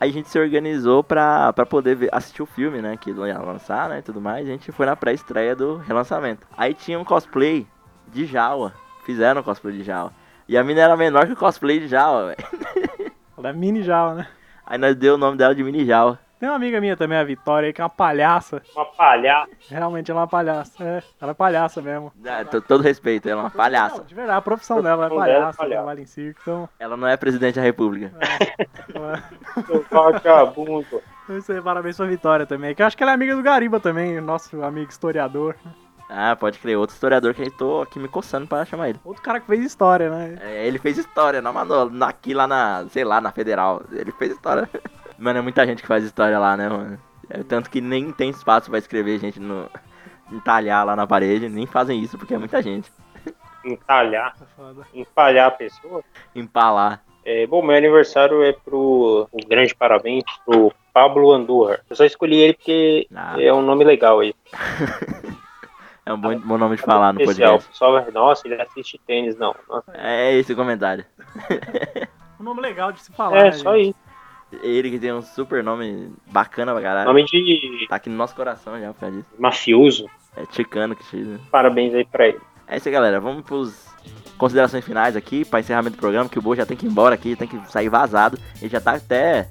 Aí a gente se organizou pra, pra poder ver- assistir o filme, né? Que ia lançar, né? E tudo mais. A gente foi na pré-estreia do relançamento. Aí tinha um cosplay de Jawa. Fizeram um cosplay de Jawa. E a mina era menor que o cosplay de Jawa, velho. ela é mini Jal, né? Aí nós deu o nome dela de Mini Jawa. Tem uma amiga minha também, a Vitória, aí, que é uma palhaça. Uma palhaça. Realmente ela é uma palhaça. É, ela é palhaça mesmo. To- todo respeito, ela é uma palhaça. Não, de verdade, a profissão dela é é palhaça, palhaça. trabalha em circo, então. Ela não é presidente da república. ela- Seu vagabundo. Então isso aí, parabéns pra Vitória também. Que eu acho que ela é amiga do Gariba também, nosso amigo historiador. Ah, pode crer. Outro historiador que eu tô aqui me coçando pra chamar ele. Outro cara que fez história, né? É, ele fez história na Manolo, aqui lá na, sei lá, na Federal. Ele fez história. Mano, é muita gente que faz história lá, né, mano? É, tanto que nem tem espaço pra escrever gente no. entalhar lá na parede. Nem fazem isso porque é muita gente. Entalhar. Foda. Empalhar a pessoa. Empalar. É, bom, meu aniversário é pro. Um grande parabéns pro Pablo Andújar. Eu só escolhi ele porque Ah. é um nome legal aí. É um bom, bom nome de falar no Especial. podcast. Só, nossa, ele assiste tênis, não. Nossa, É esse o comentário. Um nome legal de se falar. É, né, só gente? isso. Ele que tem um super nome bacana pra caralho. Nome de Tá aqui no nosso coração já por causa disso. mafioso. É ticano que chega. Parabéns aí pra ele. É isso aí, galera. Vamos pros considerações finais aqui, pra encerramento do programa, que o Bo já tem que ir embora aqui, tem que sair vazado. Ele já tá até.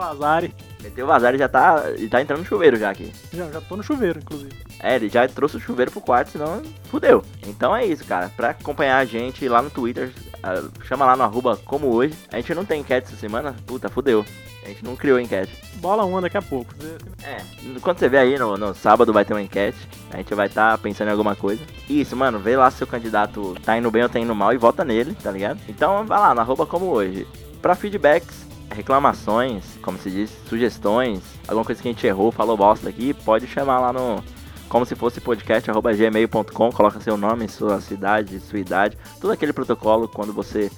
Vazari. Meteu o vazar e já tá. Ele tá entrando no chuveiro já aqui. Já, já tô no chuveiro, inclusive. É, ele já trouxe o chuveiro pro quarto, senão fudeu. Então é isso, cara. Pra acompanhar a gente lá no Twitter, ah, chama lá no arroba como hoje. A gente não tem enquete essa semana, puta, fudeu. A gente não criou enquete. Bola 1 daqui a pouco. É, quando você vê aí no, no sábado vai ter uma enquete, a gente vai estar pensando em alguma coisa. Isso, mano, vê lá se seu candidato tá indo bem ou tá indo mal e vota nele, tá ligado? Então vai lá, no arroba como hoje. Pra feedbacks, reclamações, como se diz, sugestões, alguma coisa que a gente errou, falou bosta aqui, pode chamar lá no como se fosse podcast arroba gmail.com, coloca seu nome, sua cidade, sua idade, todo aquele protocolo quando você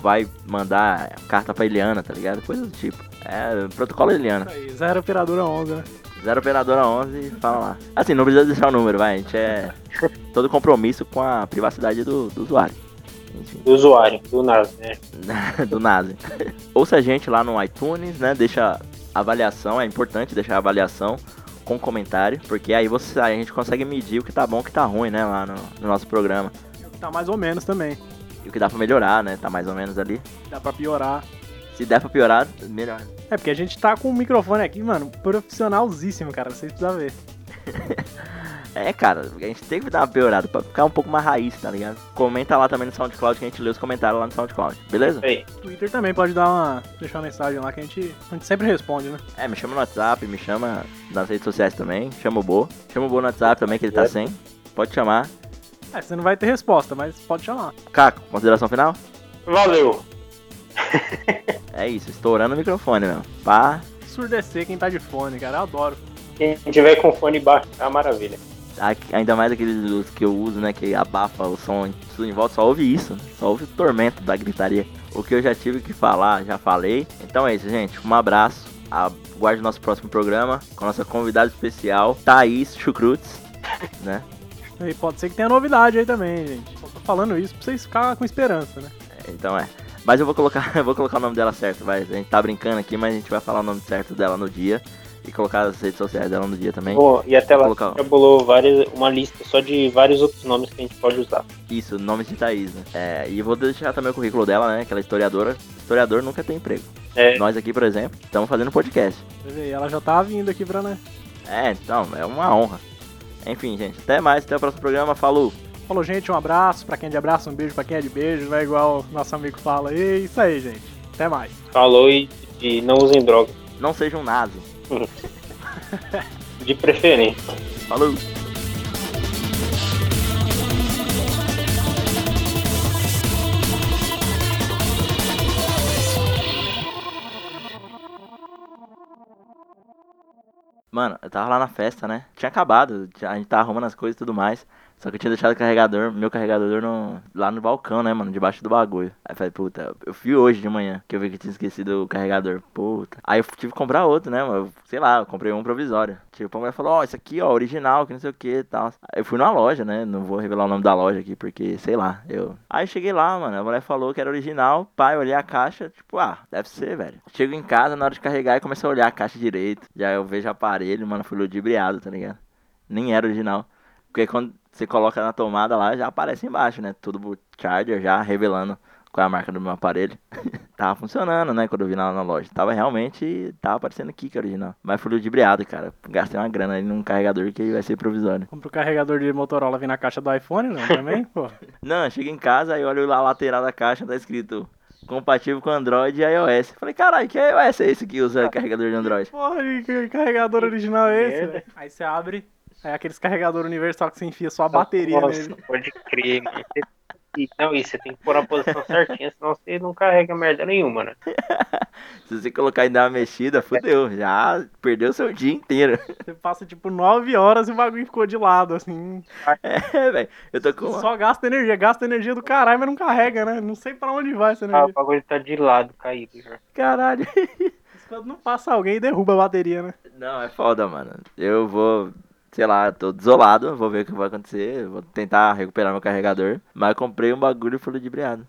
vai mandar carta pra Eliana, tá ligado? Coisa do tipo. É, protocolo Eliana. Isso aí, zero operadora 11, né? Zero operadora 11 e fala lá. Assim, não precisa deixar o número, vai. A gente é todo compromisso com a privacidade do, do usuário. Enfim, Do usuário, do NAS, né? do NASA. Ouça a gente lá no iTunes, né? Deixa avaliação, é importante deixar avaliação com comentário, porque aí você, a gente consegue medir o que tá bom e o que tá ruim, né? Lá no, no nosso programa. Tá mais ou menos também. E o que dá pra melhorar, né? Tá mais ou menos ali. Dá pra piorar. Se der pra piorar, melhor. É, porque a gente tá com o microfone aqui, mano, profissionalzíssimo, cara. Vocês precisam ver. É, cara, a gente tem que dar uma piorada pra ficar um pouco mais raiz, tá ligado? Comenta lá também no SoundCloud que a gente lê os comentários lá no SoundCloud, beleza? Aí, Twitter também pode dar uma. deixar uma mensagem lá que a gente, a gente sempre responde, né? É, me chama no WhatsApp, me chama nas redes sociais também, chama o Bo. Chama o Bo no WhatsApp também, que ele tá sem. Pode chamar. É, você não vai ter resposta, mas pode chamar. Caco, consideração final? Valeu. É isso, estourando o microfone mesmo. Pá, Surdecer quem tá de fone, cara. Eu adoro. Quem tiver com fone baixo, tá maravilha. Ainda mais aqueles que eu uso, né? Que abafa o som tudo em volta, só ouve isso. né? Só ouve o tormento da gritaria. O que eu já tive que falar, já falei. Então é isso, gente. Um abraço. Aguarde o nosso próximo programa com a nossa convidada especial, Thaís Chucrutes, né? E pode ser que tenha novidade aí também, gente. Só tô falando isso pra vocês ficarem com esperança, né? Então é. Mas eu vou colocar, eu vou colocar o nome dela certo, vai. A gente tá brincando aqui, mas a gente vai falar o nome certo dela no dia. E colocar as redes sociais dela no dia também. Bom, e até lá colocar. já bolou várias, uma lista só de vários outros nomes que a gente pode usar. Isso, nome de Thaís, né? É, e vou deixar também o currículo dela, né? Que ela é historiadora. Historiador nunca tem emprego. É. Nós aqui, por exemplo, estamos fazendo podcast. Você vê, ela já tá vindo aqui pra, né? É, então, é uma honra. Enfim, gente, até mais, até o próximo programa. Falou! Falou, gente, um abraço. Pra quem é de abraço, um beijo pra quem é de beijo. Não é igual o nosso amigo fala. E é isso aí, gente. Até mais. Falou e, e não usem droga. Não seja um nazi. De preferência. Falou! Mano, eu tava lá na festa, né? Tinha acabado, a gente tava arrumando as coisas e tudo mais. Só que eu tinha deixado o carregador, meu carregador no, lá no balcão, né, mano? Debaixo do bagulho. Aí eu falei, puta, eu fui hoje de manhã que eu vi que eu tinha esquecido o carregador. Puta. Aí eu tive que comprar outro, né, mano? Sei lá, eu comprei um provisório. Tipo, a mulher falou, ó, esse aqui, ó, original, que não sei o que e tal. Aí eu fui numa loja, né? Não vou revelar o nome da loja aqui, porque, sei lá, eu. Aí eu cheguei lá, mano. A mulher falou que era original. Pai, eu olhei a caixa, tipo, ah, deve ser, velho. Chego em casa, na hora de carregar, e comecei a olhar a caixa direito. Já eu vejo aparelho, mano, fui ludibriado, tá ligado? Nem era original. Porque quando você coloca na tomada lá, já aparece embaixo, né? Tudo o charger já revelando qual é a marca do meu aparelho. tava funcionando, né? Quando eu vi lá na loja. Tava realmente. Tava aparecendo aqui que é original. Mas fui ludibriado, cara. Gastei uma grana ali num carregador que vai ser provisório. Compra o carregador de Motorola vir na caixa do iPhone, não? Também? Pô. Não, chega em casa e olho lá a lateral da caixa, tá escrito compatível com Android e iOS. Falei, caralho, que iOS é esse que usa carregador de Android? Porra, que carregador original é esse? Aí você abre, é aqueles carregador universal que você enfia sua bateria Nossa, nele. pode crer, mano. Não, e você tem que pôr na posição certinha, senão você não carrega merda nenhuma, né? Se você colocar e dar uma mexida, fudeu. Já perdeu seu dia inteiro. Você passa tipo 9 horas e o bagulho ficou de lado, assim. É, velho. Eu tô com. Só gasta energia, gasta energia do caralho, mas não carrega, né? Não sei pra onde vai essa Ah, o energia. bagulho tá de lado, caído já. Caralho. Quando não passa alguém derruba a bateria, né? Não, é foda, mano. Eu vou, sei lá, tô desolado, vou ver o que vai acontecer. Vou tentar recuperar meu carregador. Mas comprei um bagulho e fui ludibriado.